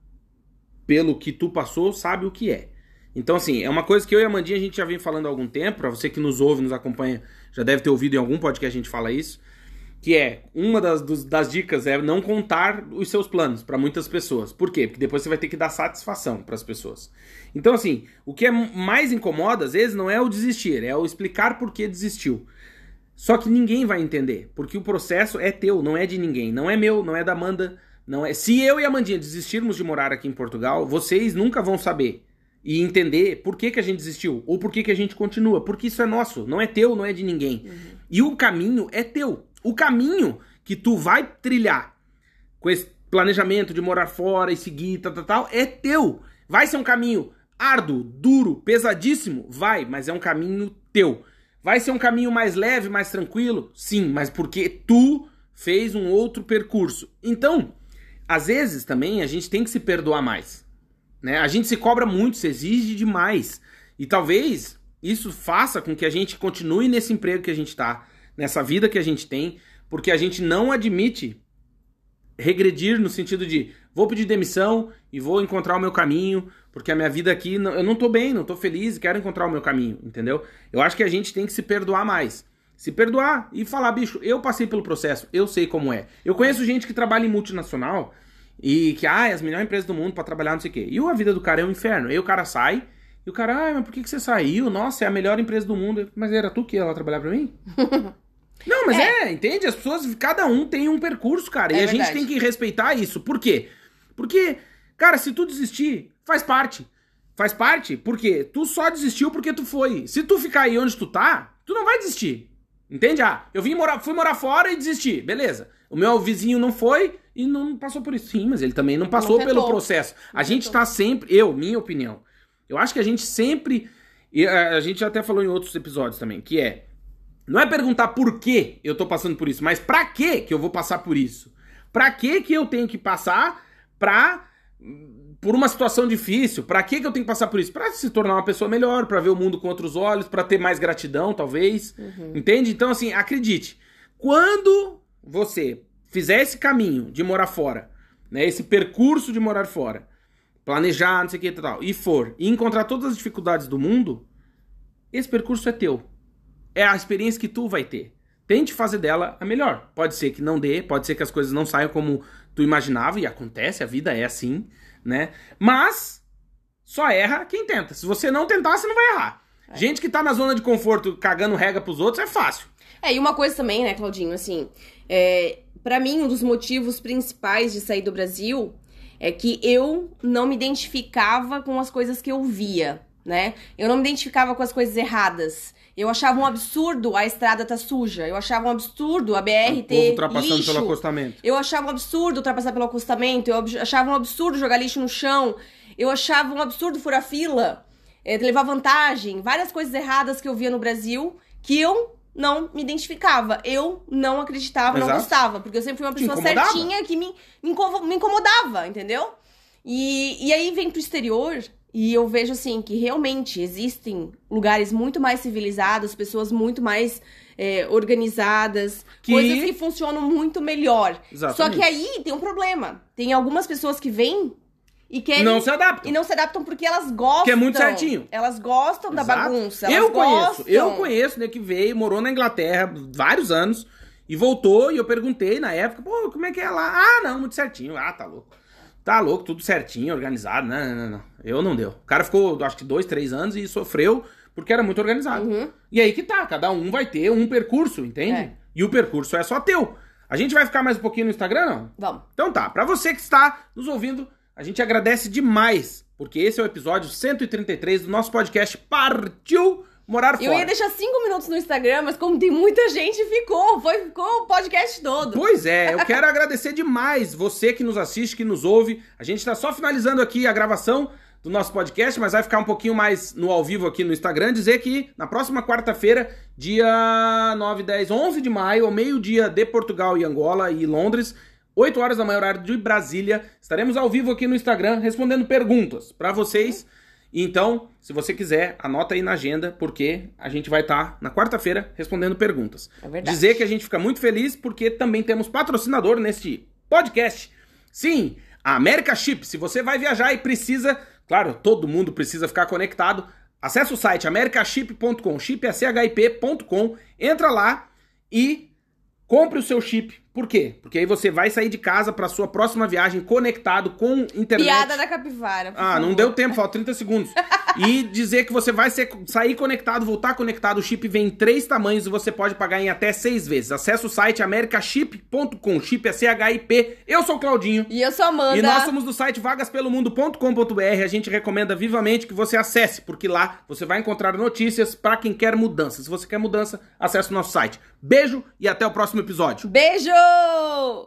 pelo que tu passou sabe o que é. Então, assim, é uma coisa que eu e a Mandinha a gente já vem falando há algum tempo, pra você que nos ouve, nos acompanha, já deve ter ouvido em algum podcast a gente fala isso que é uma das, dos- das dicas é não contar os seus planos para muitas pessoas. Por quê? Porque depois você vai ter que dar satisfação para as pessoas. Então, assim, o que é mais incomoda às vezes não é o desistir, é o explicar por que desistiu. Só que ninguém vai entender, porque o processo é teu, não é de ninguém, não é meu, não é da Amanda, não é. Se eu e a Amandinha desistirmos de morar aqui em Portugal, vocês nunca vão saber e entender por que, que a gente desistiu ou por que, que a gente continua, porque isso é nosso, não é teu, não é de ninguém. E o caminho é teu. O caminho que tu vai trilhar com esse planejamento de morar fora e seguir, tal, tal, tal, é teu. Vai ser um caminho árduo, duro, pesadíssimo? Vai, mas é um caminho teu. Vai ser um caminho mais leve, mais tranquilo? Sim, mas porque tu fez um outro percurso. Então, às vezes também a gente tem que se perdoar mais. Né? A gente se cobra muito, se exige demais. E talvez isso faça com que a gente continue nesse emprego que a gente tá, nessa vida que a gente tem, porque a gente não admite regredir no sentido de vou pedir demissão e vou encontrar o meu caminho, porque a minha vida aqui não- eu não tô bem, não tô feliz, quero encontrar o meu caminho, entendeu? Eu acho que a gente tem que se perdoar mais. Se perdoar e falar, bicho, eu passei pelo processo, eu sei como é. Eu conheço gente que trabalha em multinacional e que, ah, é as melhores empresas do mundo pra trabalhar, não sei o quê. E a vida do cara é um inferno. Aí o cara sai e o cara, ah, mas por que, que você saiu? Nossa, é a melhor empresa do mundo. Mas era tu que ia lá trabalhar pra mim? Não, mas é. entende? As pessoas, cada um tem um percurso, cara. É e a gente verdade. tem que respeitar isso. Por quê? Porque, cara, se tu desistir, faz parte. Faz parte porque tu só desistiu porque tu foi. Se tu ficar aí onde tu tá, tu não vai desistir. Entende? Ah, eu vim morar, fui morar fora e desisti. Beleza. O meu vizinho não foi e não passou por isso. Sim, mas ele também não passou Não pelo processo. A Não gente tentou. tá sempre, eu, minha opinião. Eu acho que a gente sempre e a, a gente já até falou em outros episódios também, que é não é perguntar por que eu tô passando por isso, mas pra que que eu vou passar por isso? Pra que que eu tenho que passar pra por uma situação difícil? Pra que que eu tenho que passar por isso? Pra se tornar uma pessoa melhor, pra ver o mundo com outros olhos, pra ter mais gratidão, talvez. Entende? Então assim, acredite. Quando você fizer esse caminho de morar fora, né, esse percurso de morar fora, planejar, não sei o que e tal, e for, e encontrar todas as dificuldades do mundo, esse percurso é teu. É a experiência que tu vai ter. Tente fazer dela a melhor. Pode ser que não dê, pode ser que as coisas não saiam como tu imaginava, e acontece, a vida é assim, né? Mas só erra quem tenta. Se você não tentar, você não vai errar. Gente que tá na zona de conforto cagando rega pros outros é fácil. É, e uma coisa também, né, Claudinho, assim, é, para mim, um dos motivos principais de sair do Brasil é que eu não me identificava com as coisas que eu via, né? Eu não me identificava com as coisas erradas. Eu achava um absurdo a estrada tá suja. Eu achava um absurdo a BR ter ultrapassando lixo. pelo acostamento. Eu achava um absurdo ultrapassar pelo acostamento. Eu achava um absurdo jogar lixo no chão. Eu achava um absurdo furar fila, é, levar vantagem. Várias coisas erradas que eu via no Brasil que eu não me identificava. Eu não acreditava, não Exato. gostava. Porque eu sempre fui uma pessoa certinha que me, me incomodava, entendeu? E, e aí vem pro exterior e eu vejo assim que realmente existem lugares muito mais civilizados, pessoas muito mais é, organizadas, Que- coisas que funcionam muito melhor. Exatamente. Só que aí tem um problema. Tem algumas pessoas que vêm e querem. Não se adapta. E não se adaptam porque elas gostam. Que é muito certinho. Elas gostam da Exato. bagunça. Elas Eu conheço, gostam. eu conheço, né, que veio, morou na Inglaterra vários anos E voltou e eu perguntei na época, pô, como é que é lá? Ah, não, muito certinho. Ah, tá louco. Tá louco, tudo certinho, organizado. Não, não, não, não. Eu não deu. O cara ficou, acho que dois, três anos e sofreu porque era muito organizado. Uhum. E aí que tá, cada um vai ter um percurso, entende? É. E o percurso é só teu. A gente vai ficar mais um pouquinho no Instagram, não? Vamos. Então tá, pra você que está nos ouvindo, a gente agradece demais, porque esse é o episódio 133 do nosso podcast Partiu Morar Fora. Eu ia deixar cinco minutos no Instagram, mas como tem muita gente, ficou. Foi, ficou o podcast todo. Pois é, eu quero agradecer demais você que nos assiste, que nos ouve. A gente tá só finalizando aqui a gravação do nosso podcast, mas vai ficar um pouquinho mais no ao vivo aqui no Instagram. Dizer que na próxima quarta-feira, dia 9, 10, 11 de maio, ao meio-dia de Portugal e Angola e Londres, 8 horas da manhã, horário de Brasília, estaremos ao vivo aqui no Instagram respondendo perguntas para vocês. Então, se você quiser, anota aí na agenda, porque a gente vai estar na quarta-feira respondendo perguntas. É verdade. Dizer que a gente fica muito feliz porque também temos patrocinador neste podcast. Sim, a America Chip. Se você vai viajar e precisa, claro, todo mundo precisa ficar conectado, acesse o site americaship.com, chip é chip.com, entra lá e compre o seu chip. Por quê? Porque aí você vai sair de casa para sua próxima viagem conectado com internet. Piada da capivara. Ah, não favor. deu tempo, falta 30 segundos. E dizer que você vai ser- sair conectado, voltar conectado. O chip vem em três tamanhos e você pode pagar em até seis vezes. Acesse o site americaship.com. Chip é C-H-I-P. Eu sou o Claudinho. E eu sou a Amanda. E nós somos do site vagaspelomundo.com.br. A gente recomenda vivamente que você acesse, porque lá você vai encontrar notícias para quem quer mudança. Se você quer mudança, acesse o nosso site. Beijo e até o próximo episódio. Beijo! No.